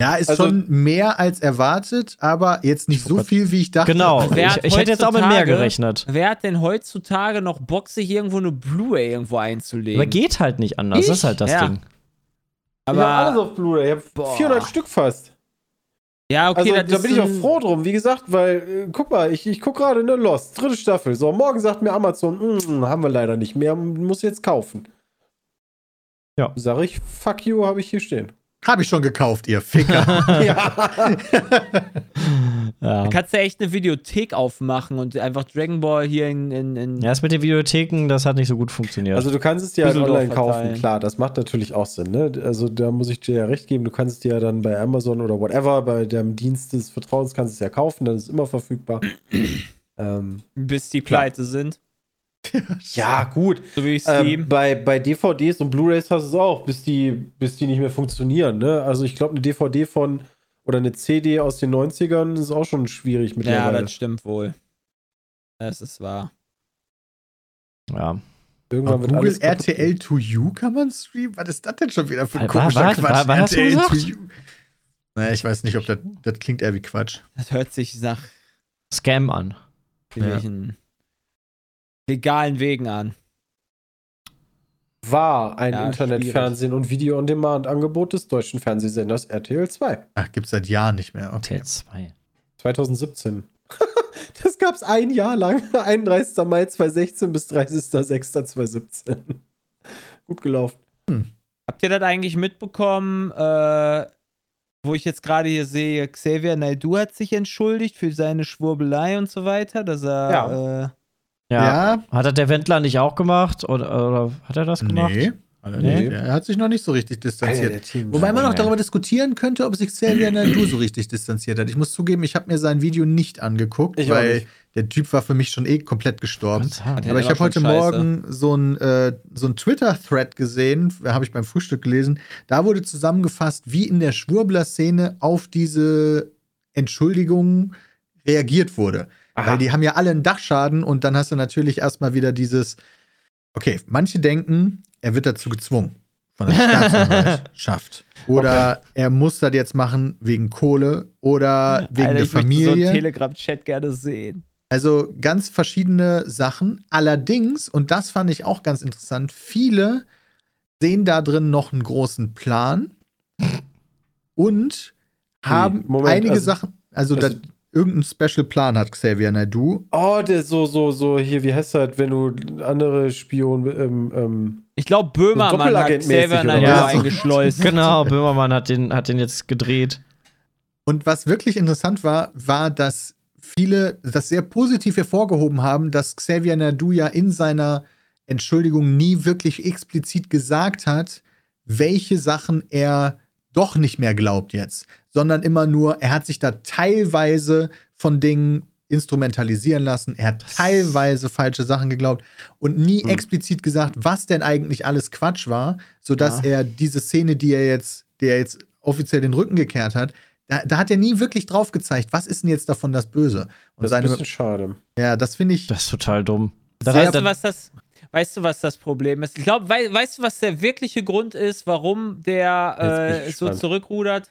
B: Ja, ist
D: Also-
B: schon mehr als erwartet, aber jetzt nicht so viel, wie ich dachte.
C: Genau. Ich, ich hätte jetzt auch mit mehr gerechnet.
E: Wer hat denn heutzutage noch Bock, sich irgendwo eine Blu-ray irgendwo einzulegen?
C: Aber geht halt nicht anders. Das ist halt das
E: Ja.
C: Ding.
E: Aber
D: ich hab alles auf Blu-ray. Ich hab
E: Boah.
D: 400 Stück fast.
E: ja, okay,
D: also da bin ich auch froh drum. Wie gesagt, weil, äh, guck mal, ich, ich guck gerade eine Lost, dritte Staffel. So, morgen sagt mir Amazon, "Mm, haben wir leider nicht mehr, muss jetzt kaufen.
C: Ja.
D: Sag ich, fuck you, habe ich hier stehen.
B: Habe ich schon gekauft, ihr Ficker. [laughs]
D: ja. [laughs]
C: Ja.
E: Da kannst du echt eine Videothek aufmachen und einfach Dragon Ball hier in. in, in
C: ja, das mit den Videotheken, das hat nicht so gut funktioniert.
D: Also du kannst es dir halt online kaufen,
E: verteilen.
D: klar, das macht natürlich auch Sinn. Ne? Also da muss ich dir ja recht geben, du kannst es dir ja dann bei Amazon oder whatever, bei deinem Dienst des Vertrauens kannst du es ja kaufen, dann ist es immer verfügbar. [clears throat] ähm,
E: bis die
D: Klar.
E: pleite sind.
D: Ja, gut.
E: So.
D: Ähm, bei, bei DVDs und Blu-Rays hast du es auch, bis die, bis die nicht mehr funktionieren. Ne? Also ich glaube, eine DVD von oder eine CD aus den 90ern ist auch schon schwierig
E: ja,
D: mittlerweile.
E: das stimmt wohl. Das ist wahr.
C: ja.
D: Irgendwann
B: Auf
D: wird
B: Google
D: alles
B: RTL to You kann man streamen? Was ist das denn schon wieder für ein komischer
C: wa-
B: Quatsch?
C: wa- was hast du
B: RTL to? You. Naja, ich weiß nicht, ob das, das klingt eher wie Quatsch.
E: Das hört sich nach
C: Scam an.
E: irgendwelchen legalen Wegen an.
D: war ein
E: Ja,
D: Internetfernsehen und Video-on-Demand-Angebot des deutschen Fernsehsenders RTL 2.
B: Ach, gibt's seit Jahren nicht mehr. Okay.
C: RTL 2.
D: 2017. das gab's ein Jahr lang. [laughs] 31. Mai 2016 bis 30.06.2017. [laughs] Gut gelaufen.
E: Habt ihr das eigentlich mitbekommen, äh, wo ich jetzt gerade hier sehe, Xavier Naidoo hat sich entschuldigt für seine Schwurbelei und so weiter, dass er
D: Ja.
E: äh,
C: Ja.
B: Ja,
C: Hat das der Wendler nicht auch gemacht? Oder, oder hat er das gemacht?
B: nee.
C: Nee.
B: Er hat sich noch nicht so richtig distanziert. Wobei man noch darüber diskutieren könnte, ob sich Xavier Naidoo so richtig distanziert hat. Ich muss zugeben, ich habe mir sein Video nicht angeguckt,
D: Ich
B: weil
D: nicht.
B: der Typ war für mich schon eh komplett gestorben. Aber ich habe heute
E: scheiße.
B: Morgen so ein, äh, so ein Twitter-Thread gesehen, habe ich beim Frühstück gelesen. Da wurde zusammengefasst, wie in der Schwurbler-Szene auf diese Entschuldigung reagiert wurde.
D: Aha.
B: Weil die haben ja alle einen Dachschaden und dann hast du natürlich erstmal wieder dieses, okay, manche denken, er wird dazu gezwungen von der Staatsanwaltschaft. [laughs] Oder er muss das jetzt machen wegen Kohle oder wegen
E: Alter,
B: der
E: ich so
B: Familie.
E: einen Telegram-Chat gerne sehen.
B: Also ganz verschiedene Sachen. Allerdings, und das fand ich auch ganz interessant, viele sehen da drin noch einen großen Plan [laughs] und haben
D: Moment,
B: einige
D: also-
B: Sachen, also,
D: also-
B: da, irgendein Special Plan hat Xavier Naidoo.
D: Oh, der so, so, so, hier, wie heißt das, wenn du andere Spion, ähm, ähm,
E: Ich glaube, Böhmermann hat
D: Doppelagentmäßig
E: Xavier Naidoo?
B: Ja, so-
E: eingeschleust.
C: Genau, Böhmermann hat den, hat den jetzt gedreht.
B: Und was wirklich interessant war, war, dass viele das sehr positiv hervorgehoben haben, dass Xavier Naidoo ja in seiner Entschuldigung nie wirklich explizit gesagt hat, welche Sachen er doch nicht mehr glaubt jetzt, sondern immer nur, er hat sich da teilweise von Dingen instrumentalisieren lassen, er hat teilweise falsche Sachen geglaubt und nie
D: Hm.
B: explizit gesagt, was denn eigentlich alles Quatsch war, sodass
E: Ja.
B: er diese Szene, die er jetzt, der er jetzt offiziell den Rücken gekehrt hat, da, da hat er nie wirklich drauf gezeigt, was ist denn jetzt davon das Böse? Und
D: das ist ein
B: seine,
D: bisschen schade.
B: ja, das finde ich,
C: Das ist total dumm. Das
E: weißt,
C: heißt,
E: du, was das, weißt du, was das Problem ist? Ich glaube, wei weißt du, was der wirkliche Grund ist, warum der
D: Jetzt
E: äh, so zurückrudert?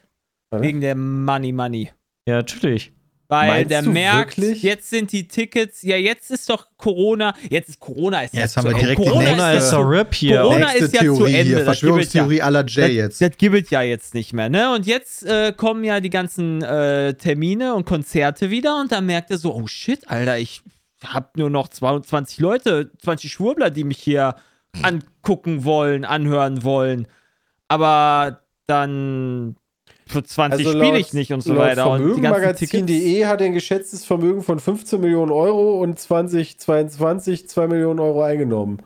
D: Warte.
E: Wegen der Money Money.
C: ja, natürlich.
E: Weil
D: Meinst
E: der merkt,
D: wirklich?
E: jetzt sind die Tickets, ja, jetzt ist doch Corona, jetzt ist Corona ist
B: Ja, jetzt
E: zu
B: haben wir direkt
E: Corona
C: Corona
B: nächste-
C: ist so RIP hier.
E: Corona
B: nächste
E: ist ja zu
B: Theorie
E: Ende,
B: hier,
E: das
B: Verschwörungstheorie à la Jay jetzt.
E: Das gibt ja jetzt nicht mehr, ne? Und jetzt äh, kommen ja die ganzen äh, Termine und Konzerte wieder und dann merkt er so, oh shit, Alter, ich hab nur noch 22 Leute, 20 Schwurbler, die mich hier angucken wollen, anhören wollen. Aber dann für 20
D: Also
E: spiele ich nicht und so
D: laut
E: weiter. Und die ganzen Tickets.
D: Vermögenmagazin.de hat ein geschätztes Vermögen von 15 Millionen Euro und 2022 2 Millionen Euro eingenommen.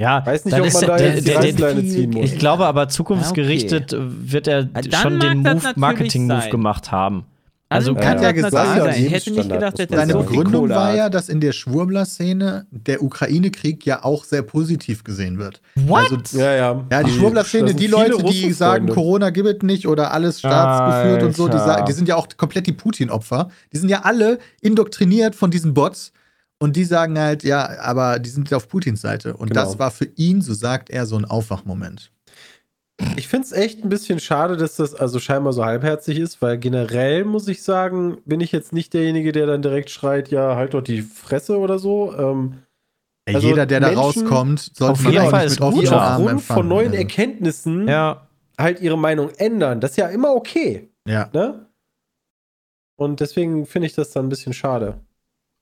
C: Ja,
D: Weiß nicht, ob
C: ist
D: man da
C: der-
D: jetzt die
C: der-
D: Reißleine ziehen muss.
C: Ich glaube aber, zukunftsgerichtet wird er
E: dann
C: schon den Move, Marketing-Move gemacht haben.
E: Also
C: Also
B: er hat ja gesagt,
D: ja,
E: ich hätte nicht gedacht, dass
B: Seine
E: so
B: Begründung war ja, dass in der Schwurbler-Szene der Ukraine-Krieg ja auch sehr positiv gesehen wird.
C: What?
B: Also,
D: Ja, ja.
B: ja, die Schwurbler-Szene, die Leute, die sagen, Corona gibt es nicht oder alles staatsgeführt und so, die,
C: Alter.
B: sagen, die sind ja auch komplett die Putin-Opfer. Die sind ja alle indoktriniert von diesen Bots und die sagen halt, ja, aber die sind auf Putins Seite. Und
D: Genau.
B: das war für ihn, so sagt er, so ein Aufwachmoment.
D: Ich finde es echt ein bisschen schade, dass das also scheinbar so halbherzig ist, weil generell muss ich sagen, bin ich jetzt nicht derjenige, der dann direkt schreit, ja, halt doch die Fresse oder so. Ähm,
B: Ja,
D: Also
B: Jeder, der da
D: Menschen-
B: rauskommt, sollte
C: Auf
B: man
C: jeden
B: auch
C: Fall
B: mit offenen
C: ja.
B: Armen
D: aufgrund von neuen
B: Also,
D: Erkenntnissen
C: Ja.
D: halt ihre Meinung ändern. Das ist ja immer okay,
B: ja.
D: ne? Und deswegen finde ich das dann ein bisschen schade.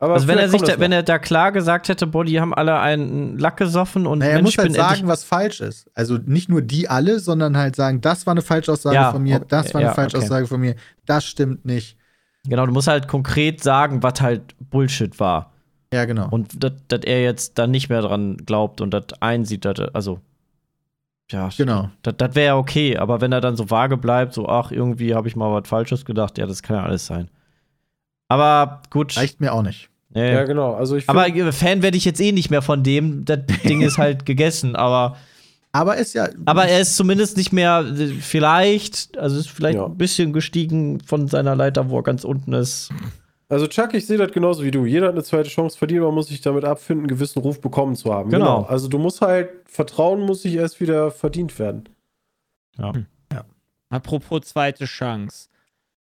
D: Aber
C: Also wenn er sich da, wenn er da klar gesagt hätte, boah, die haben alle einen Lack gesoffen und
B: Naja, er
C: Mensch,
B: muss halt sagen, was falsch ist. Also nicht nur die alle, sondern halt sagen, das war eine Falschaussage
C: Ja,
B: von mir,
C: okay,
B: das war eine
C: ja, okay.
B: Falschaussage von mir, das stimmt nicht.
C: Genau, du musst halt konkret sagen, was halt Bullshit war.
B: Ja, genau.
C: Und dass er jetzt da nicht mehr dran glaubt und das einsieht, er- also ja,
B: genau.
C: das das wäre ja okay, aber wenn er dann so vage bleibt, so ach, irgendwie habe ich mal was Falsches gedacht, ja, das kann ja alles sein. Aber gut.
B: Reicht mir auch nicht.
C: Nee.
D: Ja, genau. Also ich
C: aber äh, Fan werde ich jetzt eh nicht mehr von dem. Das [laughs] Ding ist halt gegessen, aber
B: Aber ist ja.
C: aber er ist zumindest nicht mehr äh, vielleicht, also ist vielleicht
D: Ja.
C: ein bisschen gestiegen von seiner Leiter, wo er ganz unten ist.
D: Also Chuck, ich sehe das genauso wie du. Jeder hat eine zweite Chance verdient, man muss sich damit abfinden, einen gewissen Ruf bekommen zu haben.
C: Genau.
D: Also du musst halt, Vertrauen muss sich erst wieder verdient werden.
E: Apropos zweite Chance.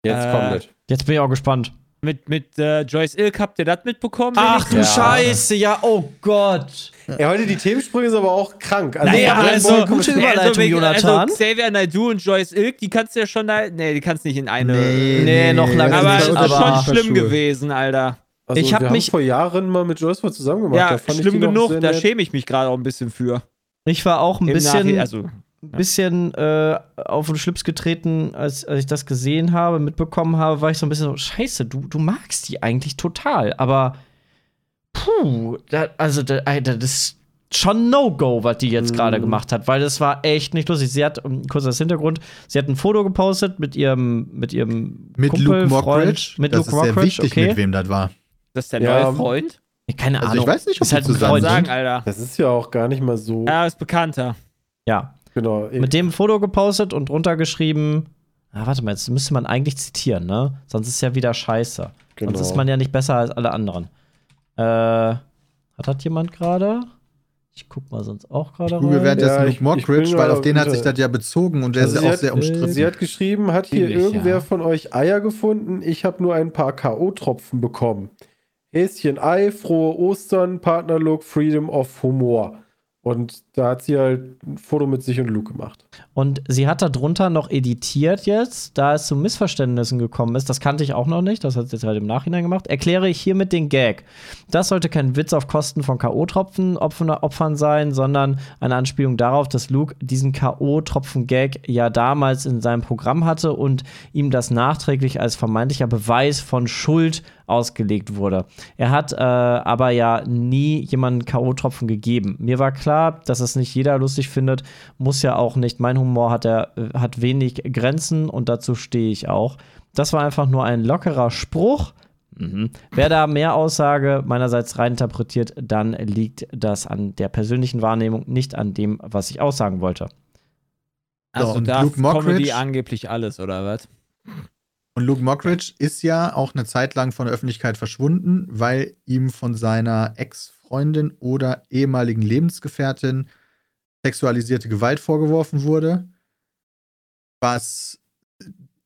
D: Jetzt
E: Äh,
D: kommt es.
C: Jetzt bin ich auch gespannt.
E: Mit, mit äh, Joyce Ilk, habt ihr das mitbekommen?
C: Ach du
D: Ja.
C: Scheiße, ja, oh Gott.
D: Ja, heute die Themensprünge sind aber auch krank. Also,
C: Naja, also-
D: Ball-
C: gute Überleitung,
E: mit-
C: Jonathan.
E: Also Xavier Naidoo und Joyce Ilk, die kannst du ja schon da. Nee, die kannst du nicht in eine.
C: Nee, noch lange
E: aber
C: nicht,
E: es ist
C: aber-
E: schon schlimm gewesen, Alter.
D: Also,
C: Ich hab
D: wir
C: mich-
D: haben vor Jahren mal mit Joyce mal zusammen gemacht.
E: Ja,
D: Da fand ich
E: schlimm genug. Da schäme ich mich gerade auch ein bisschen für.
C: Ich war auch ein
E: Im
C: bisschen,
E: Nachhinein-
C: bisschen äh, auf den Schlips getreten, als, als ich das gesehen habe, mitbekommen habe, war ich so ein bisschen so, scheiße, du, du magst die eigentlich total, aber puh, da, also da, Alter, das ist schon No-Go, was die jetzt gerade
D: Mhm.
C: gemacht hat, weil das war echt nicht lustig. Sie hat, kurz als Hintergrund, sie hat ein Foto gepostet mit ihrem, mit ihrem
B: Mit
C: Kumpel,
B: Luke
C: Freund,
B: Mockridge.
C: mit
B: das
C: Luke
B: ist sehr
C: Mockridge,
B: wichtig,
C: okay.
B: mit wem das war.
E: das ist der
D: Ja,
E: neue Freund.
C: Keine
B: Also
C: Ahnung.
B: ich weiß nicht, ob
C: ist
B: die
C: halt ein
B: zusammen
C: Freund.
E: Sagen, Alter.
D: Das ist ja auch gar nicht mal so.
E: Ja, ist bekannter.
C: Ja,
D: Genau.
C: mit dem Foto gepostet und drunter geschrieben, ah, warte mal, jetzt müsste man eigentlich zitieren, ne? Sonst ist ja wieder scheiße.
D: genau.
C: Sonst ist man ja nicht besser als alle anderen. Äh, hat das jemand gerade? Ich guck mal sonst auch gerade
B: Google
C: rein.
B: währenddessen
D: Ja,
B: Luke
D: ich- ich
B: Mockridge, weil
D: mal
B: auf den hat sich das ja bezogen und der
D: Also
B: ist ja auch
D: hat-
B: sehr umstritten.
D: Sie hat geschrieben, hat hier
C: Ähnlich,
D: irgendwer
C: ja.
D: von euch Eier gefunden? Ich habe nur ein paar K.O.-Tropfen bekommen. Häschen Ei, frohe Ostern, Partnerlook, Freedom of Humor. Und da hat sie halt ein Foto mit sich und Luke gemacht.
C: Und sie hat da drunter noch editiert jetzt, da es zu Missverständnissen gekommen ist. Das kannte ich auch noch nicht, das hat sie jetzt halt im Nachhinein gemacht. Erkläre ich hiermit den Gag. Das sollte kein Witz auf Kosten von K.O.-Tropfen Opfern sein, sondern eine Anspielung darauf, dass Luke diesen K.O.-Tropfen-Gag ja damals in seinem Programm hatte und ihm das nachträglich als vermeintlicher Beweis von Schuld ausgelegt wurde. Er hat äh, aber ja nie jemanden K.O.-Tropfen gegeben. Mir war klar, dass es nicht jeder lustig findet, muss ja auch nicht. Mein Humor hat, er, äh, hat wenig Grenzen und dazu stehe ich auch. Das war einfach nur ein lockerer Spruch. Mhm. Wer da mehr Aussage meinerseits reininterpretiert, dann liegt das an der persönlichen Wahrnehmung, nicht an dem, was ich aussagen wollte.
E: Also
B: und
E: da Comedy angeblich alles, oder was?
B: Und Luke Mockridge ist ja auch eine Zeit lang von der Öffentlichkeit verschwunden, weil ihm von seiner Ex-Freundin oder ehemaligen Lebensgefährtin sexualisierte Gewalt vorgeworfen wurde, was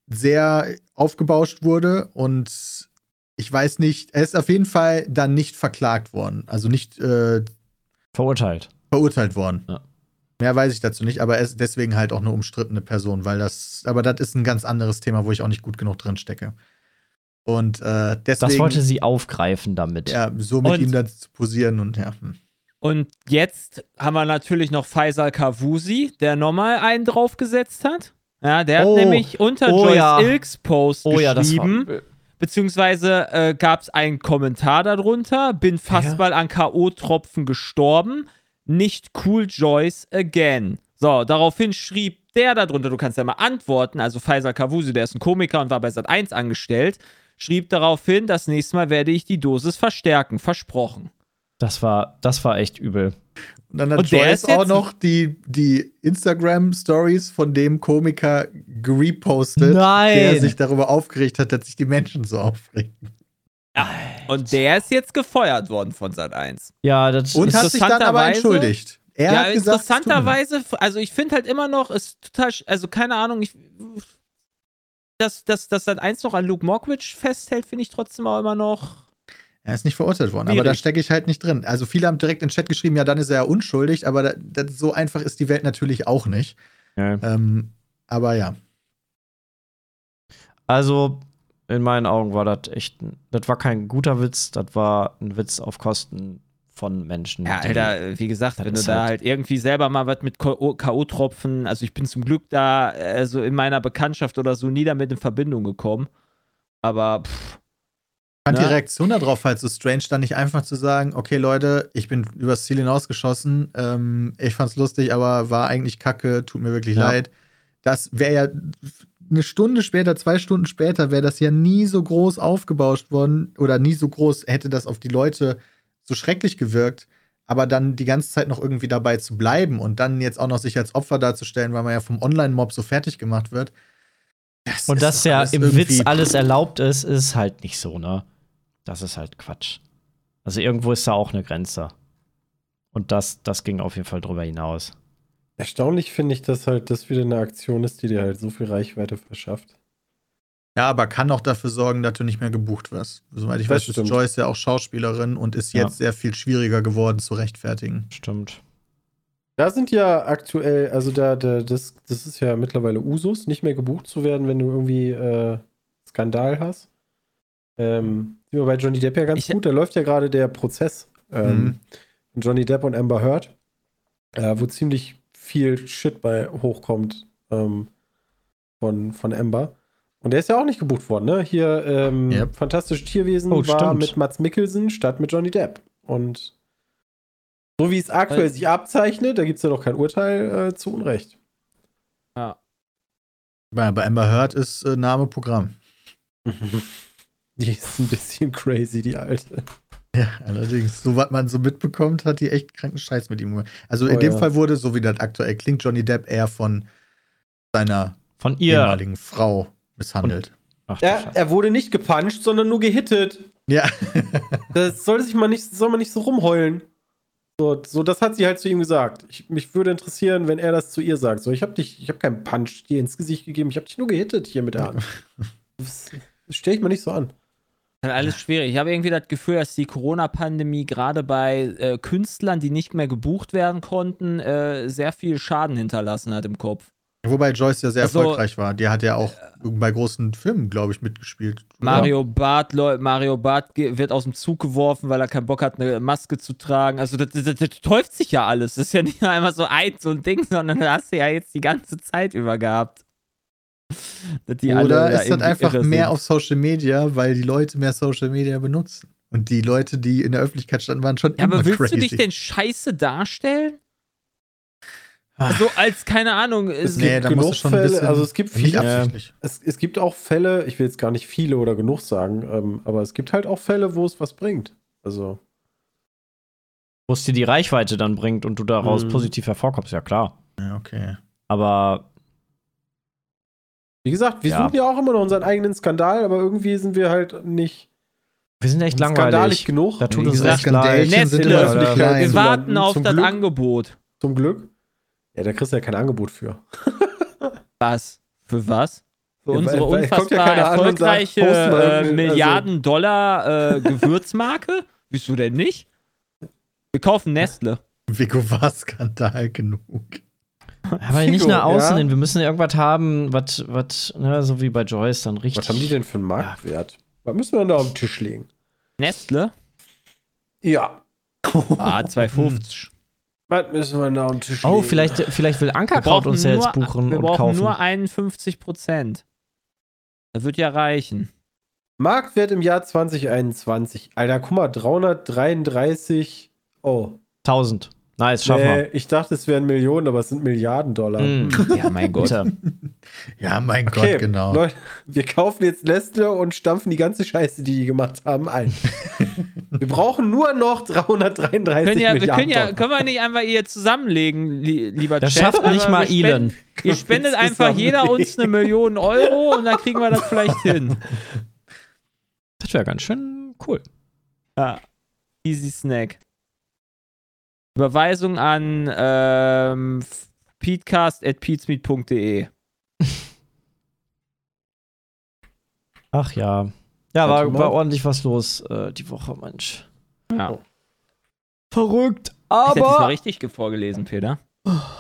B: sehr aufgebauscht wurde und ich weiß nicht, er ist auf jeden Fall dann nicht verklagt worden, also nicht äh,
C: Verurteilt.
B: verurteilt worden.
C: Ja.
B: Mehr weiß ich dazu nicht, aber er ist deswegen halt auch eine umstrittene Person, weil das, aber das ist ein ganz anderes Thema, wo ich auch nicht gut genug drin stecke. Und äh, deswegen,
C: Das wollte sie aufgreifen damit.
B: ja, so mit
E: Und-
B: ihm dann zu posieren und ja. hm.
E: Und jetzt haben wir natürlich noch Faisal Kavusi, der nochmal einen draufgesetzt hat. Ja, der
C: Oh.
E: hat nämlich unter
C: Oh
E: Joyce
C: ja.
E: Ilks Post
C: Oh ja, das war.
E: geschrieben, beziehungsweise äh, gab es einen Kommentar darunter, bin fast
C: Ja.
E: mal an K.O.-Tropfen gestorben, nicht cool Joyce again. So, daraufhin schrieb der darunter, du kannst ja mal antworten, also Faisal Kavusi, der ist ein Komiker und war bei Sat1 angestellt, schrieb daraufhin, das nächste Mal werde ich die Dosis verstärken, versprochen.
C: Das war, das war echt übel.
B: Und dann hat
E: Und der
B: Joyce
E: ist jetzt-
B: auch noch die, die Instagram-Stories von dem Komiker gerepostet,
C: Nein!
B: der sich darüber aufgeregt hat, dass sich die Menschen so aufregen.
E: Und der ist jetzt gefeuert worden von Sat1.
C: Ja, das
B: Und hat sich dann aber
E: Interessanterweise-
B: entschuldigt. Er
E: ja,
B: hat gesagt,
E: interessanterweise, also ich finde halt immer noch, ist total, also keine Ahnung, ich, dass, dass, dass Sat 1 noch an Luke Mockridge festhält, finde ich trotzdem auch immer noch.
B: Er ist nicht verurteilt worden, aber da
E: Schwierig.
B: stecke ich halt nicht drin. Also viele haben direkt in den Chat geschrieben, ja, dann ist er ja unschuldig, aber da, das, so einfach ist die Welt natürlich auch nicht. Ähm, aber ja.
C: Also, in meinen Augen war das echt, ein- das war kein guter Witz, das war ein Witz auf Kosten von Menschen.
E: Ja, Alter, wie gesagt, wenn du
C: ist
E: da
C: halt-
E: halt irgendwie selber mal was mit K.O. K.O.-Tropfen, also ich bin zum Glück da, also in meiner Bekanntschaft oder so nie damit in Verbindung gekommen. Aber pff,
B: fand
E: Na?
B: die Reaktion darauf halt so strange, dann nicht einfach zu sagen, okay, Leute, ich bin übers Ziel hinausgeschossen, ähm, ich fand's lustig, aber war eigentlich kacke, tut mir wirklich
C: Ja.
B: leid. Das wäre ja eine Stunde später, zwei Stunden später, wäre das ja nie so groß aufgebauscht worden oder nie so groß hätte das auf die Leute so schrecklich gewirkt. Aber dann die ganze Zeit noch irgendwie dabei zu bleiben und dann jetzt auch noch sich als Opfer darzustellen, weil man ja vom Online-Mob so fertig gemacht wird. das
C: Und dass ja im Witz alles erlaubt ist, ist halt nicht so, ne? Das ist halt Quatsch. Also irgendwo ist da auch eine Grenze. Und das, das ging auf jeden Fall drüber hinaus.
D: Erstaunlich finde ich, dass halt das wieder eine Aktion ist, die dir halt so viel Reichweite verschafft.
B: Ja, aber kann auch dafür sorgen, dass du nicht mehr gebucht wirst. Soweit ich
D: Das
B: weiß, ist
D: stimmt.
B: Joyce ja auch Schauspielerin und ist
C: Ja.
B: jetzt sehr viel schwieriger geworden zu rechtfertigen.
C: Stimmt.
D: Da sind ja aktuell, also da, da das, das ist ja mittlerweile Usus, nicht mehr gebucht zu werden, wenn du irgendwie äh, Skandal hast. Ähm, sind wir bei Johnny Depp ja ganz
E: Ich-
D: gut. Da läuft ja gerade der Prozess ähm,
B: Mhm.
D: von Johnny Depp und Amber Heard, äh, wo ziemlich viel Shit bei hochkommt ähm, von, von Amber. Und der ist ja auch nicht gebucht worden, ne? Hier ähm,
B: Yep.
D: Fantastische Tierwesen
C: Oh,
D: war
C: stimmt.
D: mit Mats Mikkelsen statt mit Johnny Depp. Und so wie es aktuell
E: Weil-
D: sich abzeichnet, da gibt es ja noch kein Urteil äh, zu Unrecht.
E: ja.
B: Bei, bei Amber Heard ist äh, Name Programm. [laughs]
D: Die ist ein bisschen crazy, die alte.
B: Ja, allerdings. So was man so mitbekommt, hat die echt kranken Scheiß mit ihm gemacht. Also in
D: Oh,
B: dem
D: ja.
B: Fall wurde, so wie das aktuell klingt, Johnny Depp eher von seiner
C: Von ihr.
B: ehemaligen Frau misshandelt.
C: Ach,
D: Er, er wurde nicht gepuncht, sondern nur gehittet.
B: Ja. [laughs]
D: Das soll sich mal nicht, soll man nicht so rumheulen. So, so, das hat sie halt zu ihm gesagt. Ich, mich würde interessieren, wenn er das zu ihr sagt. So, ich habe dich, ich habe keinen Punch dir ins Gesicht gegeben, ich habe dich nur gehittet hier mit der Hand. [laughs] Das, das stelle ich mir nicht so an.
E: Alles schwierig. Ich habe irgendwie das Gefühl, dass die Corona-Pandemie gerade bei äh, Künstlern, die nicht mehr gebucht werden konnten, äh, sehr viel Schaden hinterlassen hat im Kopf.
B: Wobei Joyce ja sehr
E: Also-
B: erfolgreich war. Die hat ja auch bei großen Filmen, glaube ich, mitgespielt.
E: Mario Barth, Leu Mario Barth wird aus dem Zug geworfen, weil er keinen Bock hat, eine Maske zu tragen. Also das, das, das täuft sich ja alles. Das ist ja nicht nur einmal so ein, so ein Ding, sondern das hast du ja jetzt die ganze Zeit über gehabt. [laughs] Die alle
B: Oder
E: da
B: ist das
E: irgendwie
B: einfach mehr
E: sind.
B: auf Social Media, weil die Leute mehr Social Media benutzen? Und die Leute, die in der Öffentlichkeit standen, waren schon
E: Ja,
B: immer
E: aber willst
B: crazy.
E: du dich denn scheiße darstellen? Also als, keine Ahnung,
D: Es
B: Nee,
D: gibt
B: da musst du
D: genug Fälle, also es gibt viele,
B: absichtlich.
D: es, es gibt auch Fälle, ich will jetzt gar nicht viele oder genug sagen, ähm, aber es gibt halt auch Fälle, wo es was bringt. Also,
C: Wo es dir die Reichweite dann bringt und du daraus
D: Mhm.
C: positiv hervorkommst, ja klar.
B: Ja, okay.
C: Aber
D: wie gesagt, wir
C: Ja.
D: suchen ja auch immer noch unseren eigenen Skandal, aber irgendwie sind wir halt nicht
C: wir sind echt
D: skandalig
C: langweilig.
D: genug.
C: Da tut uns echt leid.
E: Wir warten auf
D: Zum
E: das
D: Glück.
E: Angebot.
D: Zum Glück. Ja, da kriegst du ja kein Angebot für. [laughs]
E: Was? Für was? Für
D: Ja,
E: unsere
D: weil- ja
E: unfassbar
D: sagt,
E: erfolgreiche
D: mal
E: äh,
D: irgendwie, also-
E: Milliarden Dollar äh, Gewürzmarke? [laughs] Wieso denn nicht? Wir kaufen Nestle.
B: Vico war Skandal genug.
C: Aber nicht
D: Figo,
C: nach außen
D: ja.
C: hin. Wir müssen irgendwas haben, was, was, ne, so wie bei Joyce dann richtig.
D: Was haben die denn für einen Marktwert? Was müssen wir denn da auf den Tisch legen?
E: Nestle?
D: Ja. [laughs]
E: Ah, 2,50.
D: Was müssen wir denn da auf den Tisch legen?
C: Oh, vielleicht, vielleicht will Ankerkraut uns ja jetzt buchen
E: wir
C: und
E: brauchen
C: kaufen.
E: nur 51 Prozent. Das wird ja reichen.
D: Marktwert im Jahr 2021. Alter, guck mal, 333. Oh.
C: 1000. Nice, schaffen
D: Nee, ich dachte, es wären Millionen, aber es sind Milliarden Dollar.
C: wir. Mm.
E: Ja, mein Gott. [laughs]
B: Ja, mein
D: Okay,
B: Gott, genau.
D: Leute, wir kaufen jetzt Nestle und stampfen die ganze Scheiße, die die gemacht haben, ein. [laughs] wir brauchen nur noch 333
E: Können, ja, wir
D: Milliarden
E: können, ja,
D: Dollar.
E: können wir nicht einfach hier zusammenlegen, li lieber
C: Das
E: Chat?
C: schafft nicht mal
E: wir spenden-
C: Elon.
E: Ihr spendet [laughs] einfach jeder uns eine Million Euro und dann kriegen wir das vielleicht hin.
C: Das wäre ganz schön cool.
E: Ja. Easy Snack. Überweisung an ähm, peatcast.peatsmeet.de. [laughs]
C: Ach ja. Ja, war, war ordentlich was los äh, die Woche, Mensch.
E: Ja.
C: Verrückt,
E: Hast du das mal
C: aber.
E: richtig vorgelesen, Peter?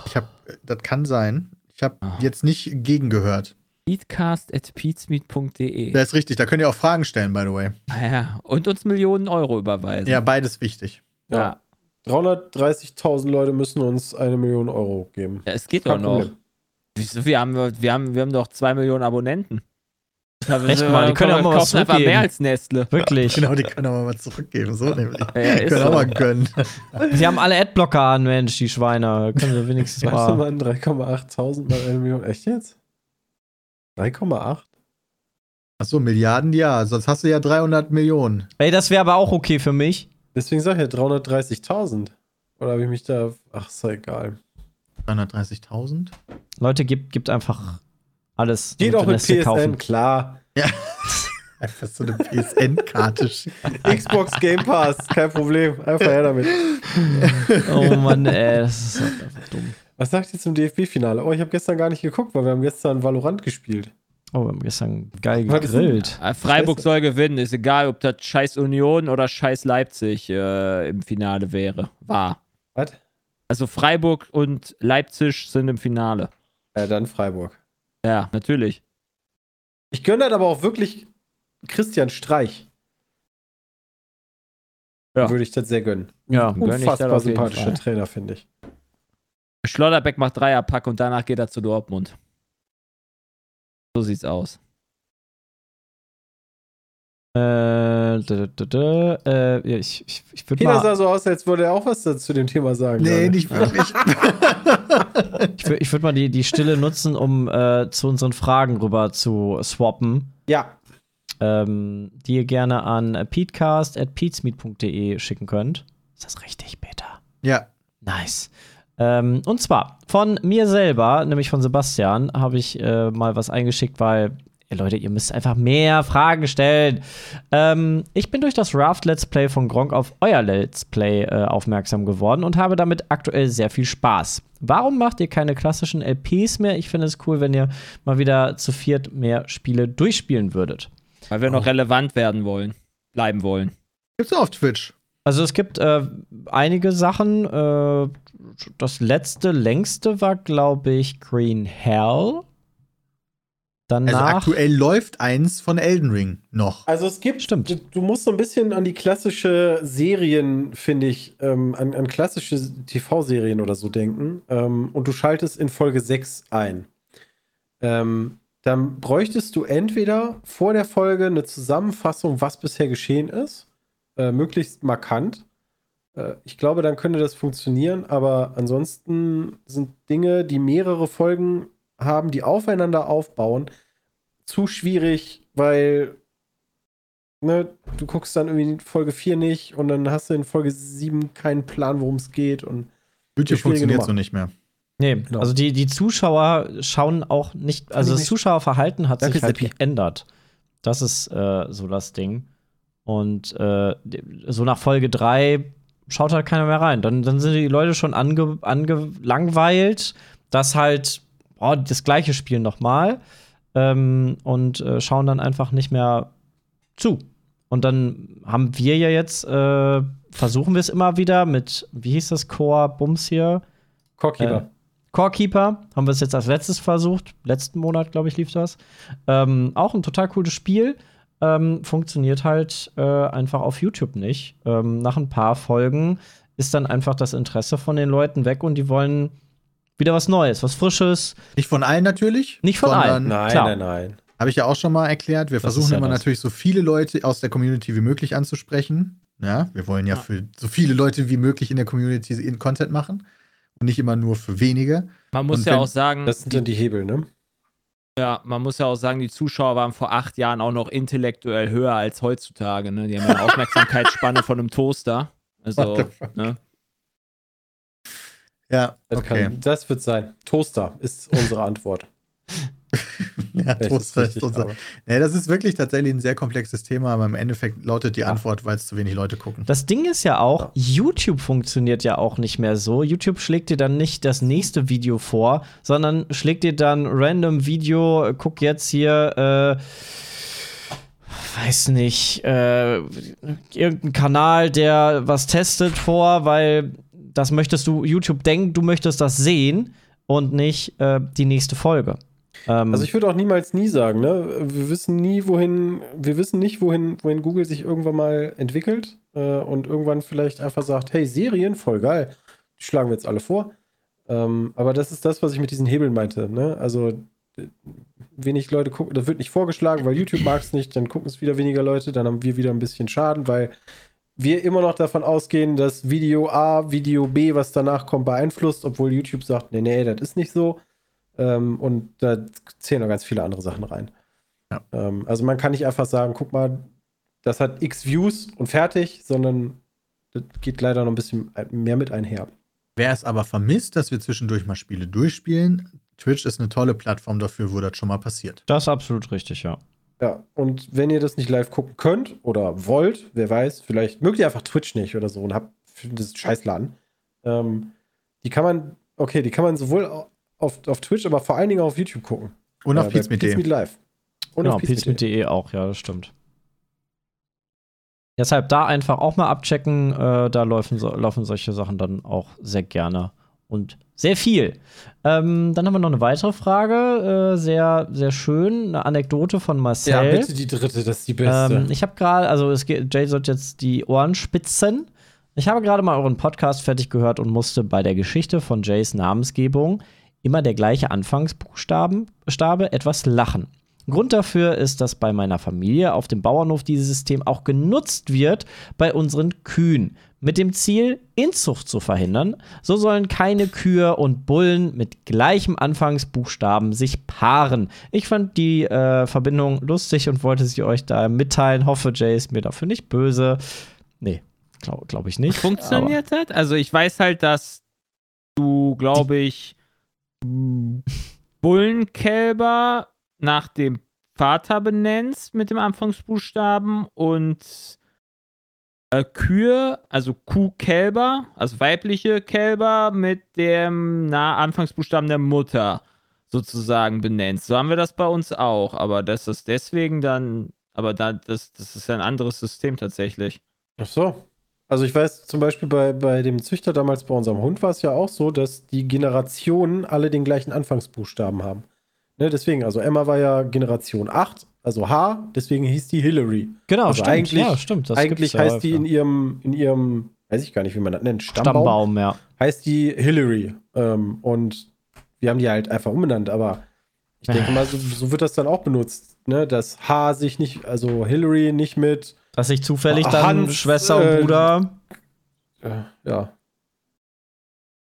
B: Ich habe, das kann sein. Ich habe
E: Ah.
B: jetzt nicht gegengehört.
E: peatcast.peatsmeet.de.
B: Das ist richtig, da könnt ihr auch Fragen stellen, by the way.
E: Ah ja. Und uns Millionen Euro überweisen.
B: Ja, beides wichtig.
E: ja.
D: 330.000 Leute müssen uns eine Million Euro geben.
E: Ja, es geht doch noch.
D: Problem.
E: Wieso? Wir haben, wir, haben, wir haben doch zwei Millionen Abonnenten.
C: Echt mal, die können auch mal was
E: kaufen einfach
C: zurückgeben.
E: mehr als Nestle.
C: Wirklich. [laughs]
B: Genau, die können auch mal was zurückgeben. So nämlich.
E: Ja,
B: Die können auch
E: so.
B: mal gönnen. [laughs]
C: Sie haben alle Adblocker an, Mensch, die Schweine. Können sie wenigstens mal.
D: mal, 3,8.000 mal eine Million. Echt jetzt? 3,8?
B: Achso, Milliarden, ja. Sonst hast du ja 300 Millionen.
C: Ey, das wäre aber auch okay für mich.
D: Deswegen sag ich ja 330.000. Oder habe ich mich da. Ach, ist doch egal.
B: 330.000?
C: Leute, gibt, gibt einfach alles.
D: Geht auch mit PSN,
C: kaufen.
D: klar. [laughs]
B: Einfach so eine PSN-Karte schicken.
D: Xbox Game Pass, kein Problem. Einfach her damit. [laughs]
C: Oh Mann, ey, das ist halt einfach dumm.
D: Was sagt ihr zum DFB-Finale? Oh, ich habe gestern gar nicht geguckt, weil wir haben gestern Valorant gespielt.
C: Oh, wir haben gestern geil gegrillt.
E: Freiburg soll gewinnen. Ist egal, ob das scheiß Union oder scheiß Leipzig äh, im Finale wäre. War.
D: Was?
E: Also Freiburg und Leipzig sind im Finale.
D: Ja, dann Freiburg.
E: Ja, natürlich.
D: Ich gönne das aber auch wirklich Christian Streich.
E: Ja.
D: Würde ich das sehr gönnen.
E: Ja, gönn ich das
D: Unfassbar
E: jeden
D: sympathischer. Trainer, finde ich.
E: Schlotterbeck macht Dreierpack und danach geht er zu Dortmund. So sieht's aus.
C: Äh, da, da, da, da, äh, ja, ich, ich, ich würde
D: Peter
C: mal,
D: sah so aus, als würde er auch was zu dem Thema sagen.
B: Nee,
D: gerade.
B: nicht wirklich. [laughs]
C: ich würd, ich würd mal die, die Stille nutzen, um äh, zu unseren Fragen rüber zu swappen,
D: Ja,
C: ähm, die ihr gerne an peatcast.peatsmeet.de schicken könnt. Ist das richtig, Peter?
B: ja.
C: Nice. Ähm, und zwar von mir selber, nämlich von Sebastian, habe ich äh, mal was eingeschickt, weil, ey, Leute, ihr müsst einfach mehr Fragen stellen. Ähm, ich bin durch das Raft Let's Play von Gronk auf euer Let's Play äh, aufmerksam geworden und habe damit aktuell sehr viel Spaß. Warum macht ihr keine klassischen LPs mehr? Ich finde es cool, wenn ihr mal wieder zu viert mehr Spiele durchspielen würdet.
E: Weil wir noch relevant werden wollen. Bleiben wollen.
B: Gibt's auch auf Twitch.
C: Also es gibt äh, einige Sachen. Äh, das letzte, längste war, glaube ich, Green Hell. Danach.
B: Also aktuell läuft eins von Elden Ring noch.
D: also es gibt,
C: Stimmt.
D: Du, du musst so ein bisschen an die klassische Serien, finde ich, ähm, an, an klassische TV-Serien oder so denken. Ähm, und du schaltest in Folge 6 ein. Ähm, dann bräuchtest du entweder vor der Folge eine Zusammenfassung, was bisher geschehen ist, äh, möglichst markant. Äh, ich glaube, dann könnte das funktionieren, aber ansonsten sind Dinge, die mehrere Folgen haben, die aufeinander aufbauen, zu schwierig, weil ne, du guckst dann irgendwie in Folge 4 nicht und dann hast du in Folge 7 keinen Plan, worum es geht und
B: YouTube funktioniert so nicht mehr.
C: nee,
D: Genau.
C: also die, die Zuschauer schauen auch nicht, also das. Zuschauerverhalten hat
D: Danke,
C: sich halt
D: Seppi.
C: geändert. Das ist äh, so das Ding. Und äh, so nach Folge 3 schaut halt keiner mehr rein. Dann, dann sind die Leute schon ange, angelangweilt, dass halt oh, das gleiche Spiel nochmal ähm, und äh, schauen dann einfach nicht mehr zu. Und dann haben wir ja jetzt, äh, versuchen wir es immer wieder mit, wie hieß das Core-Bums hier?
D: Corekeeper.
C: Corekeeper haben wir es jetzt als letztes versucht. Letzten Monat, glaube ich, lief das. Ähm, auch ein total cooles Spiel. Ähm, funktioniert halt äh, einfach auf YouTube nicht. Ähm, nach ein paar Folgen ist dann einfach das Interesse von den Leuten weg und die wollen wieder was Neues, was Frisches.
B: Nicht von allen natürlich.
C: Nicht von allen.
D: nein,
C: klar.
D: nein, nein.
B: Habe ich ja auch schon mal erklärt. Wir
C: Das
B: versuchen
C: ja
B: immer
C: das.
B: natürlich so viele Leute aus der Community wie möglich anzusprechen. Ja, wir wollen ja, für so viele Leute wie möglich in der Community in Content machen und nicht immer nur für wenige.
E: Man muss
B: Und
E: ja
B: wenn-
E: auch sagen,
D: Das sind dann die Hebel, ne?
E: Ja, man muss ja auch sagen, die Zuschauer waren vor acht Jahren auch noch intellektuell höher als heutzutage. Ne? Die haben eine Aufmerksamkeitsspanne von einem Toaster. Also, ne?
B: Ja,
D: Das,
B: okay.
D: kann, das wird sein. Toaster ist unsere Antwort. [laughs] [laughs]
B: Ja,
D: arm.
B: Nee, das ist wirklich tatsächlich ein sehr komplexes Thema, aber im Endeffekt lautet die Antwort, weil es zu wenig Leute gucken.
C: Das Ding ist ja auch, YouTube funktioniert ja auch nicht mehr so. YouTube schlägt dir dann nicht das nächste Video vor, sondern schlägt dir dann random Video, äh, guck jetzt hier, äh, weiß nicht, äh, irgendein Kanal, der was testet vor, weil das möchtest du, YouTube denkt, du möchtest das sehen und nicht äh, die nächste Folge. Ähm,
D: Also ich würde auch niemals nie sagen, ne? Wir wissen nie, wohin, wir wissen nicht, wohin, wohin Google sich irgendwann mal entwickelt äh, und irgendwann vielleicht einfach sagt, hey, Serien, voll geil. Die schlagen wir jetzt alle vor. Ähm, aber das ist das, was ich mit diesen Hebeln meinte, ne? Also äh, wenig Leute gucken, das wird nicht vorgeschlagen, weil YouTube mag es nicht, dann gucken es wieder weniger Leute, dann haben wir wieder ein bisschen Schaden, weil wir immer noch davon ausgehen, dass Video A, Video B, was danach kommt, beeinflusst, obwohl YouTube sagt, nee, nee, das ist nicht so. Ähm, und da zählen noch ganz viele andere Sachen rein.
B: Ja.
D: Ähm, also man kann nicht einfach sagen, guck mal, das hat x Views und fertig, sondern das geht leider noch ein bisschen mehr mit einher.
B: Wer es aber vermisst, dass wir zwischendurch mal Spiele durchspielen, Twitch ist eine tolle Plattform dafür, wo das schon mal passiert.
C: das ist absolut richtig, ja.
D: Ja, und wenn ihr das nicht live gucken könnt oder wollt, wer weiß, vielleicht mögt ihr einfach Twitch nicht oder so und habt das Scheißladen. Ähm, die kann man, okay, die kann man sowohl auf, auf Twitch, aber vor allen Dingen auf YouTube gucken.
B: Und auf
D: Äh,
B: Pizmeet.de.
D: Pizmeet Live. Und
C: genau,
D: auf Pizmeet.de.
C: pizmeet.de auch, ja, das stimmt. Deshalb da einfach auch mal abchecken, äh, da laufen, so, laufen solche Sachen dann auch sehr gerne und sehr viel. Ähm, dann haben wir noch eine weitere Frage, äh, sehr, sehr schön, eine Anekdote von
D: Ja,
C: Marcel.
D: bitte die dritte, das ist die beste.
C: Ähm, ich habe gerade, also es geht, Jay sollte jetzt die Ohren spitzen. Ich habe gerade mal euren Podcast fertig gehört und musste bei der Geschichte von Jays Namensgebung immer der gleiche Anfangsbuchstaben Stabe etwas lachen. Grund dafür ist, dass bei meiner Familie auf dem Bauernhof dieses System auch genutzt wird bei unseren Kühen. Mit dem Ziel, Inzucht zu verhindern. So sollen keine Kühe und Bullen mit gleichem Anfangsbuchstaben sich paaren. Ich fand die äh, Verbindung lustig und wollte sie euch da mitteilen. Hoffe, Jay ist mir dafür nicht böse. Nee, glaube glaub ich nicht.
E: Funktioniert das? Also ich weiß halt, dass du, glaube ich, Bullenkälber nach dem Vater benennst mit dem Anfangsbuchstaben und äh, Kühe, also Kuhkälber, also weibliche Kälber mit dem na, Anfangsbuchstaben der Mutter sozusagen benennst. So haben wir das bei uns auch, aber das ist deswegen dann, aber da, das, das ist ein anderes System tatsächlich.
D: Ach so. Also ich weiß zum Beispiel bei, bei dem Züchter damals bei unserem Hund war es ja auch so, dass die Generationen alle den gleichen Anfangsbuchstaben haben. Ne, deswegen, also Emma war ja Generation 8, also H, deswegen hieß die Hillary.
C: Genau,
D: Also
C: stimmt.
D: eigentlich-
C: ja, stimmt. Das
D: Eigentlich
C: gibt's ja
D: heißt die in ihrem, in ihrem, weiß ich gar nicht, wie man das nennt, Stammbaum,
C: Stammbaum, ja.
D: heißt die Hillary. Ähm, und wir haben die halt einfach umbenannt, aber ich denke [laughs] mal, so, so wird das dann auch benutzt, ne? Dass H sich nicht, also Hillary nicht mit,
C: Dass sich zufällig dann
D: Hans,
C: Schwester
D: äh,
C: und Bruder.
D: äh, ja,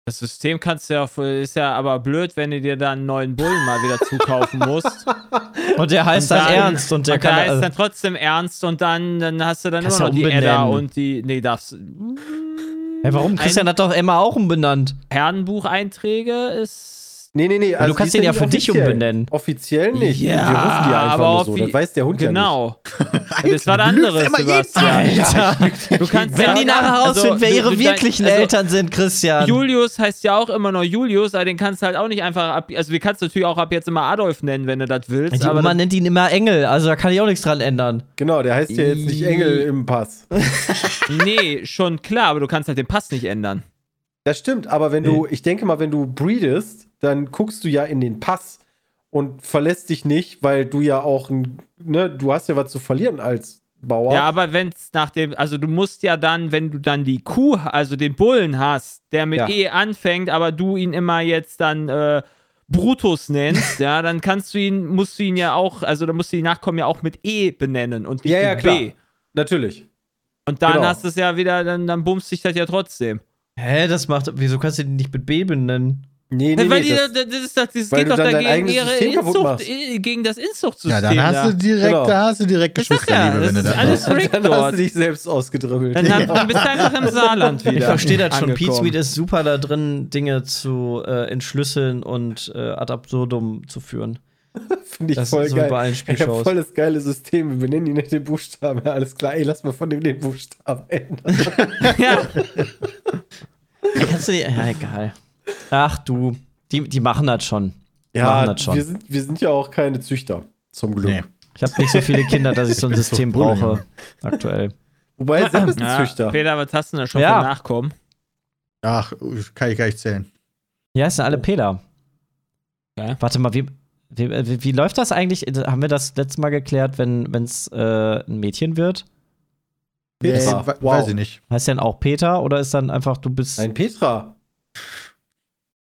E: Das System kannst du ja, ist ja aber blöd, wenn du dir dann einen neuen Bullen mal wieder zukaufen musst. [laughs]
C: Und der heißt
E: Und
C: dann, Ernst und der
E: und
C: kann.
E: der heißt
C: also-
E: dann trotzdem Ernst und dann, dann hast du dann immer noch die Edda und die. Nee, darfst.
C: Hey, warum? Christian hat doch Emma auch umbenannt.
E: Herrenbucheinträge ist.
D: Nee, nee, nee.
C: du kannst den ja für dich umbenennen.
D: Offiziell nicht.
E: Ja,
D: wir rufen die einfach
E: aber
D: nur so. Das weiß der Hund
E: Genau.
D: ja [laughs]
E: das war der
B: du lügst
E: andere,
B: immer
E: Sebastian. Du kannst
C: Wenn
E: ja-
C: die nachher
E: also,
C: herausfinden, wer
E: du-
C: ihre
E: du-
C: wirklichen
E: also,
C: Eltern sind, Christian.
E: Julius heißt ja auch immer noch Julius, aber den kannst du halt auch nicht einfach ab. Also, wir kannst natürlich auch ab jetzt immer Adolf nennen, wenn du das willst.
C: die
E: aber das-
C: nennt ihn immer Engel, also da kann ich auch nichts dran ändern.
D: Genau, der heißt ja jetzt nicht Engel im Pass. [laughs]
E: nee, schon klar, aber du kannst halt den Pass nicht ändern.
D: Das stimmt, aber wenn du, ich denke mal, wenn du breedest, dann guckst du ja in den Pass und verlässt dich nicht, weil du ja auch, ein, ne, du hast ja was zu verlieren als Bauer.
E: Ja, aber wenn es nach dem, also du musst ja dann, wenn du dann die Kuh, also den Bullen hast, der mit
D: Ja.
E: E anfängt, aber du ihn immer jetzt dann äh, Brutus nennst, [laughs] ja, dann kannst du ihn, musst du ihn ja auch, also da musst du die Nachkommen ja auch mit E benennen und nicht
D: Ja, ja,
E: mit
D: klar.
E: B.
D: Natürlich.
E: Und dann
D: Genau.
E: hast du es ja wieder, dann, dann bummst dich das ja trotzdem.
C: Hä, das macht. Wieso kannst du den nicht mit B benennen?
D: Nee, nee,
E: weil
D: nee.
E: die,
D: das,
E: das, das, das
D: weil
E: geht doch dagegen ihre Inzucht, äh, gegen das Inzuchtsystem.
B: Ja, dann hast du direkt,
D: Genau.
B: da hast du direkt
E: Das ist ja,
B: Geschwisterliebe, wenn du
E: das
B: das
E: alles
B: machst.
D: Dann hast du dich selbst ausgedribbelt.
E: Dann, dann bist du einfach im Saarland wieder.
C: Ich verstehe das schon. Sweet ist super da drin, Dinge zu äh, entschlüsseln und äh, ad absurdum zu führen. [laughs]
D: Finde ich
C: Das
D: voll
C: ist so
D: geil.
C: bei allen
D: Ich habe
C: Spielshows.
D: voll das geile System. Wir benennen ihn nicht den Buchstaben. Ja, alles klar. Ey, lass mal von dem den Buchstaben ändern. [laughs]
E: ja.
C: Kannst du die, ja, egal. Ach du, die, die machen das schon.
D: Ja,
C: das schon.
D: wir sind, wir sind ja auch keine Züchter. Zum Glück.
B: Nee.
C: Ich habe nicht so viele Kinder, dass ich so ein [laughs] System
B: Bulle,
C: brauche.
B: Junge.
C: Aktuell.
D: Wobei, Sepp ist ein
E: ja.
D: Züchter.
E: Peter, was hast du denn da schon
C: Ja.
E: für Nachkommen?
B: Ach, kann ich gar nicht zählen.
C: Ja, es sind alle Peter.
E: Ja.
C: Warte mal, wie, wie, wie, wie läuft das eigentlich? Haben wir das letzte Mal geklärt, wenn es äh, ein Mädchen wird?
D: Petra.
B: Nee,
D: Wow.
B: Weiß ich nicht.
C: Heißt der dann auch Peter oder ist dann einfach, du bist.
D: Nein, Petra.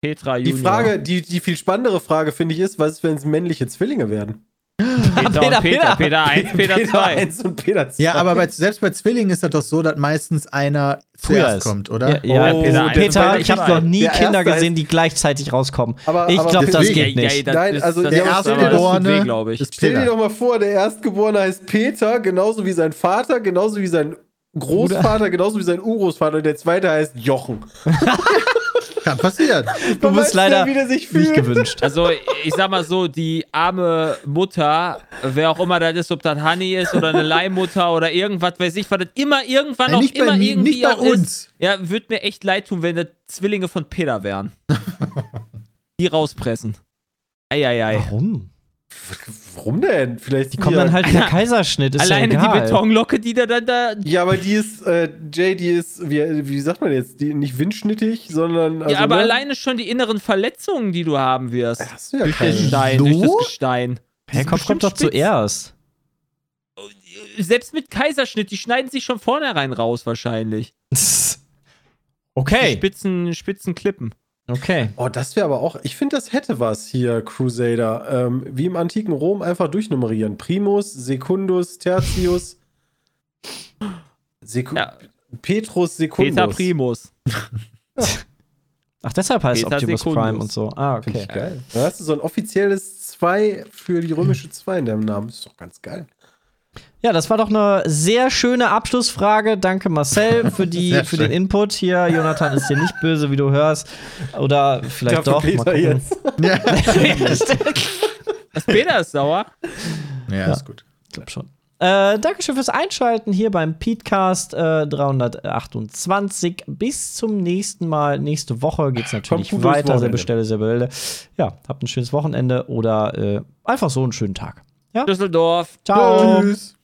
E: Petra
D: Die
E: Junior.
D: Frage, die, die viel spannendere Frage, finde ich, ist, was ist, wenn es männliche Zwillinge werden?
E: Peter,
C: Peter,
E: und Peter,
C: Peter.
E: Peter 1, Peter 2.
D: 1 und Peter 2.
B: Ja, aber bei, selbst bei Zwillingen ist das doch so, dass meistens einer
C: Früher
B: zuerst kommt, oder?
C: Ja, ja
D: Oh,
C: Peter, Peter ich habe
E: Peter.
C: noch nie
D: Der
C: Kinder gesehen, die gleichzeitig rauskommen.
D: aber,
C: Ich glaube, das geht nicht.
E: das
D: Nein,
E: ist-
D: also der
B: Erstgeborene ist
D: Stell dir
B: Peter.
D: doch mal vor, der Erstgeborene heißt Peter, genauso wie sein Vater, genauso wie sein Großvater, genauso wie sein Urgroßvater. Und der zweite heißt Jochen. [laughs] [laughs]
B: Kann passieren. [laughs]
C: Du
D: Man
C: bist leider
D: ja,
C: nicht gewünscht.
E: Also, ich sag mal so, die arme Mutter, wer auch immer das ist, ob das Honey ist oder eine Leihmutter oder irgendwas, weiß ich, was das immer irgendwann
B: Nein,
E: auch
B: nicht bei
E: immer
B: mir,
E: irgendwie
B: nicht bei
E: auch ist.
B: uns.
E: Ja, würde mir echt leid tun, wenn das Zwillinge von Peter wären. [laughs] die rauspressen. Eieiei.
C: Warum?
D: Warum denn? Vielleicht
C: Die kommen dann halt per [laughs] Kaiserschnitt, ist
E: Alleine
C: ja
E: die. Betonlocke, die da dann da.
D: Ja, aber die ist, äh, Jay, die ist, wie, wie sagt man jetzt, die nicht windschnittig, sondern. Also,
E: ja, aber
D: ne?
E: alleine schon die inneren Verletzungen, die du haben wirst.
D: Hast du ja
E: Durch den
D: keine.
E: Stein,
B: So?
E: durch das Gestein. Sind
C: Kopf kommt doch
E: spitz.
C: zuerst.
E: Selbst mit Kaiserschnitt, die schneiden sich schon vornherein raus wahrscheinlich. [laughs] Die
C: Okay.
E: spitzen, spitzen Klippen.
C: Okay.
D: Oh, das wäre aber auch, ich finde, das hätte was hier, Crusader. Ähm, wie im antiken Rom einfach durchnummerieren. Primus, Secundus, Tertius. Seku
E: Ja.
D: Petrus, Secundus.
E: Peter Primus.
C: Ach, deshalb heißt
E: Peter
C: Optimus
E: Secundus.
C: Prime und so. Ah, okay.
D: ich geil. Da hast du so ein offizielles 2 für die römische 2 in deinem Namen. Das ist doch ganz geil.
C: Ja, das war doch eine sehr schöne Abschlussfrage. Danke, Marcel, [laughs] für, die,
B: Sehr
C: für den Input hier. Jonathan ist dir nicht böse, wie du hörst. Oder vielleicht
D: Dafür
C: doch. Mal
D: Peter
C: gucken.
D: jetzt.
B: Ja,
E: Das [laughs] Peter ist sauer.
B: ja, ist gut.
C: Ich glaube schon. Äh, Dankeschön fürs Einschalten hier beim Petecast äh, 328. Bis zum nächsten Mal. Nächste Woche geht es natürlich
D: Kommt
C: weiter. Selbe
D: Wochenende.
C: Stelle, selbe Welle. Ja, habt ein schönes Wochenende oder äh, einfach so einen schönen Tag.
E: Düsseldorf.
C: Ciao.
B: Tschüss.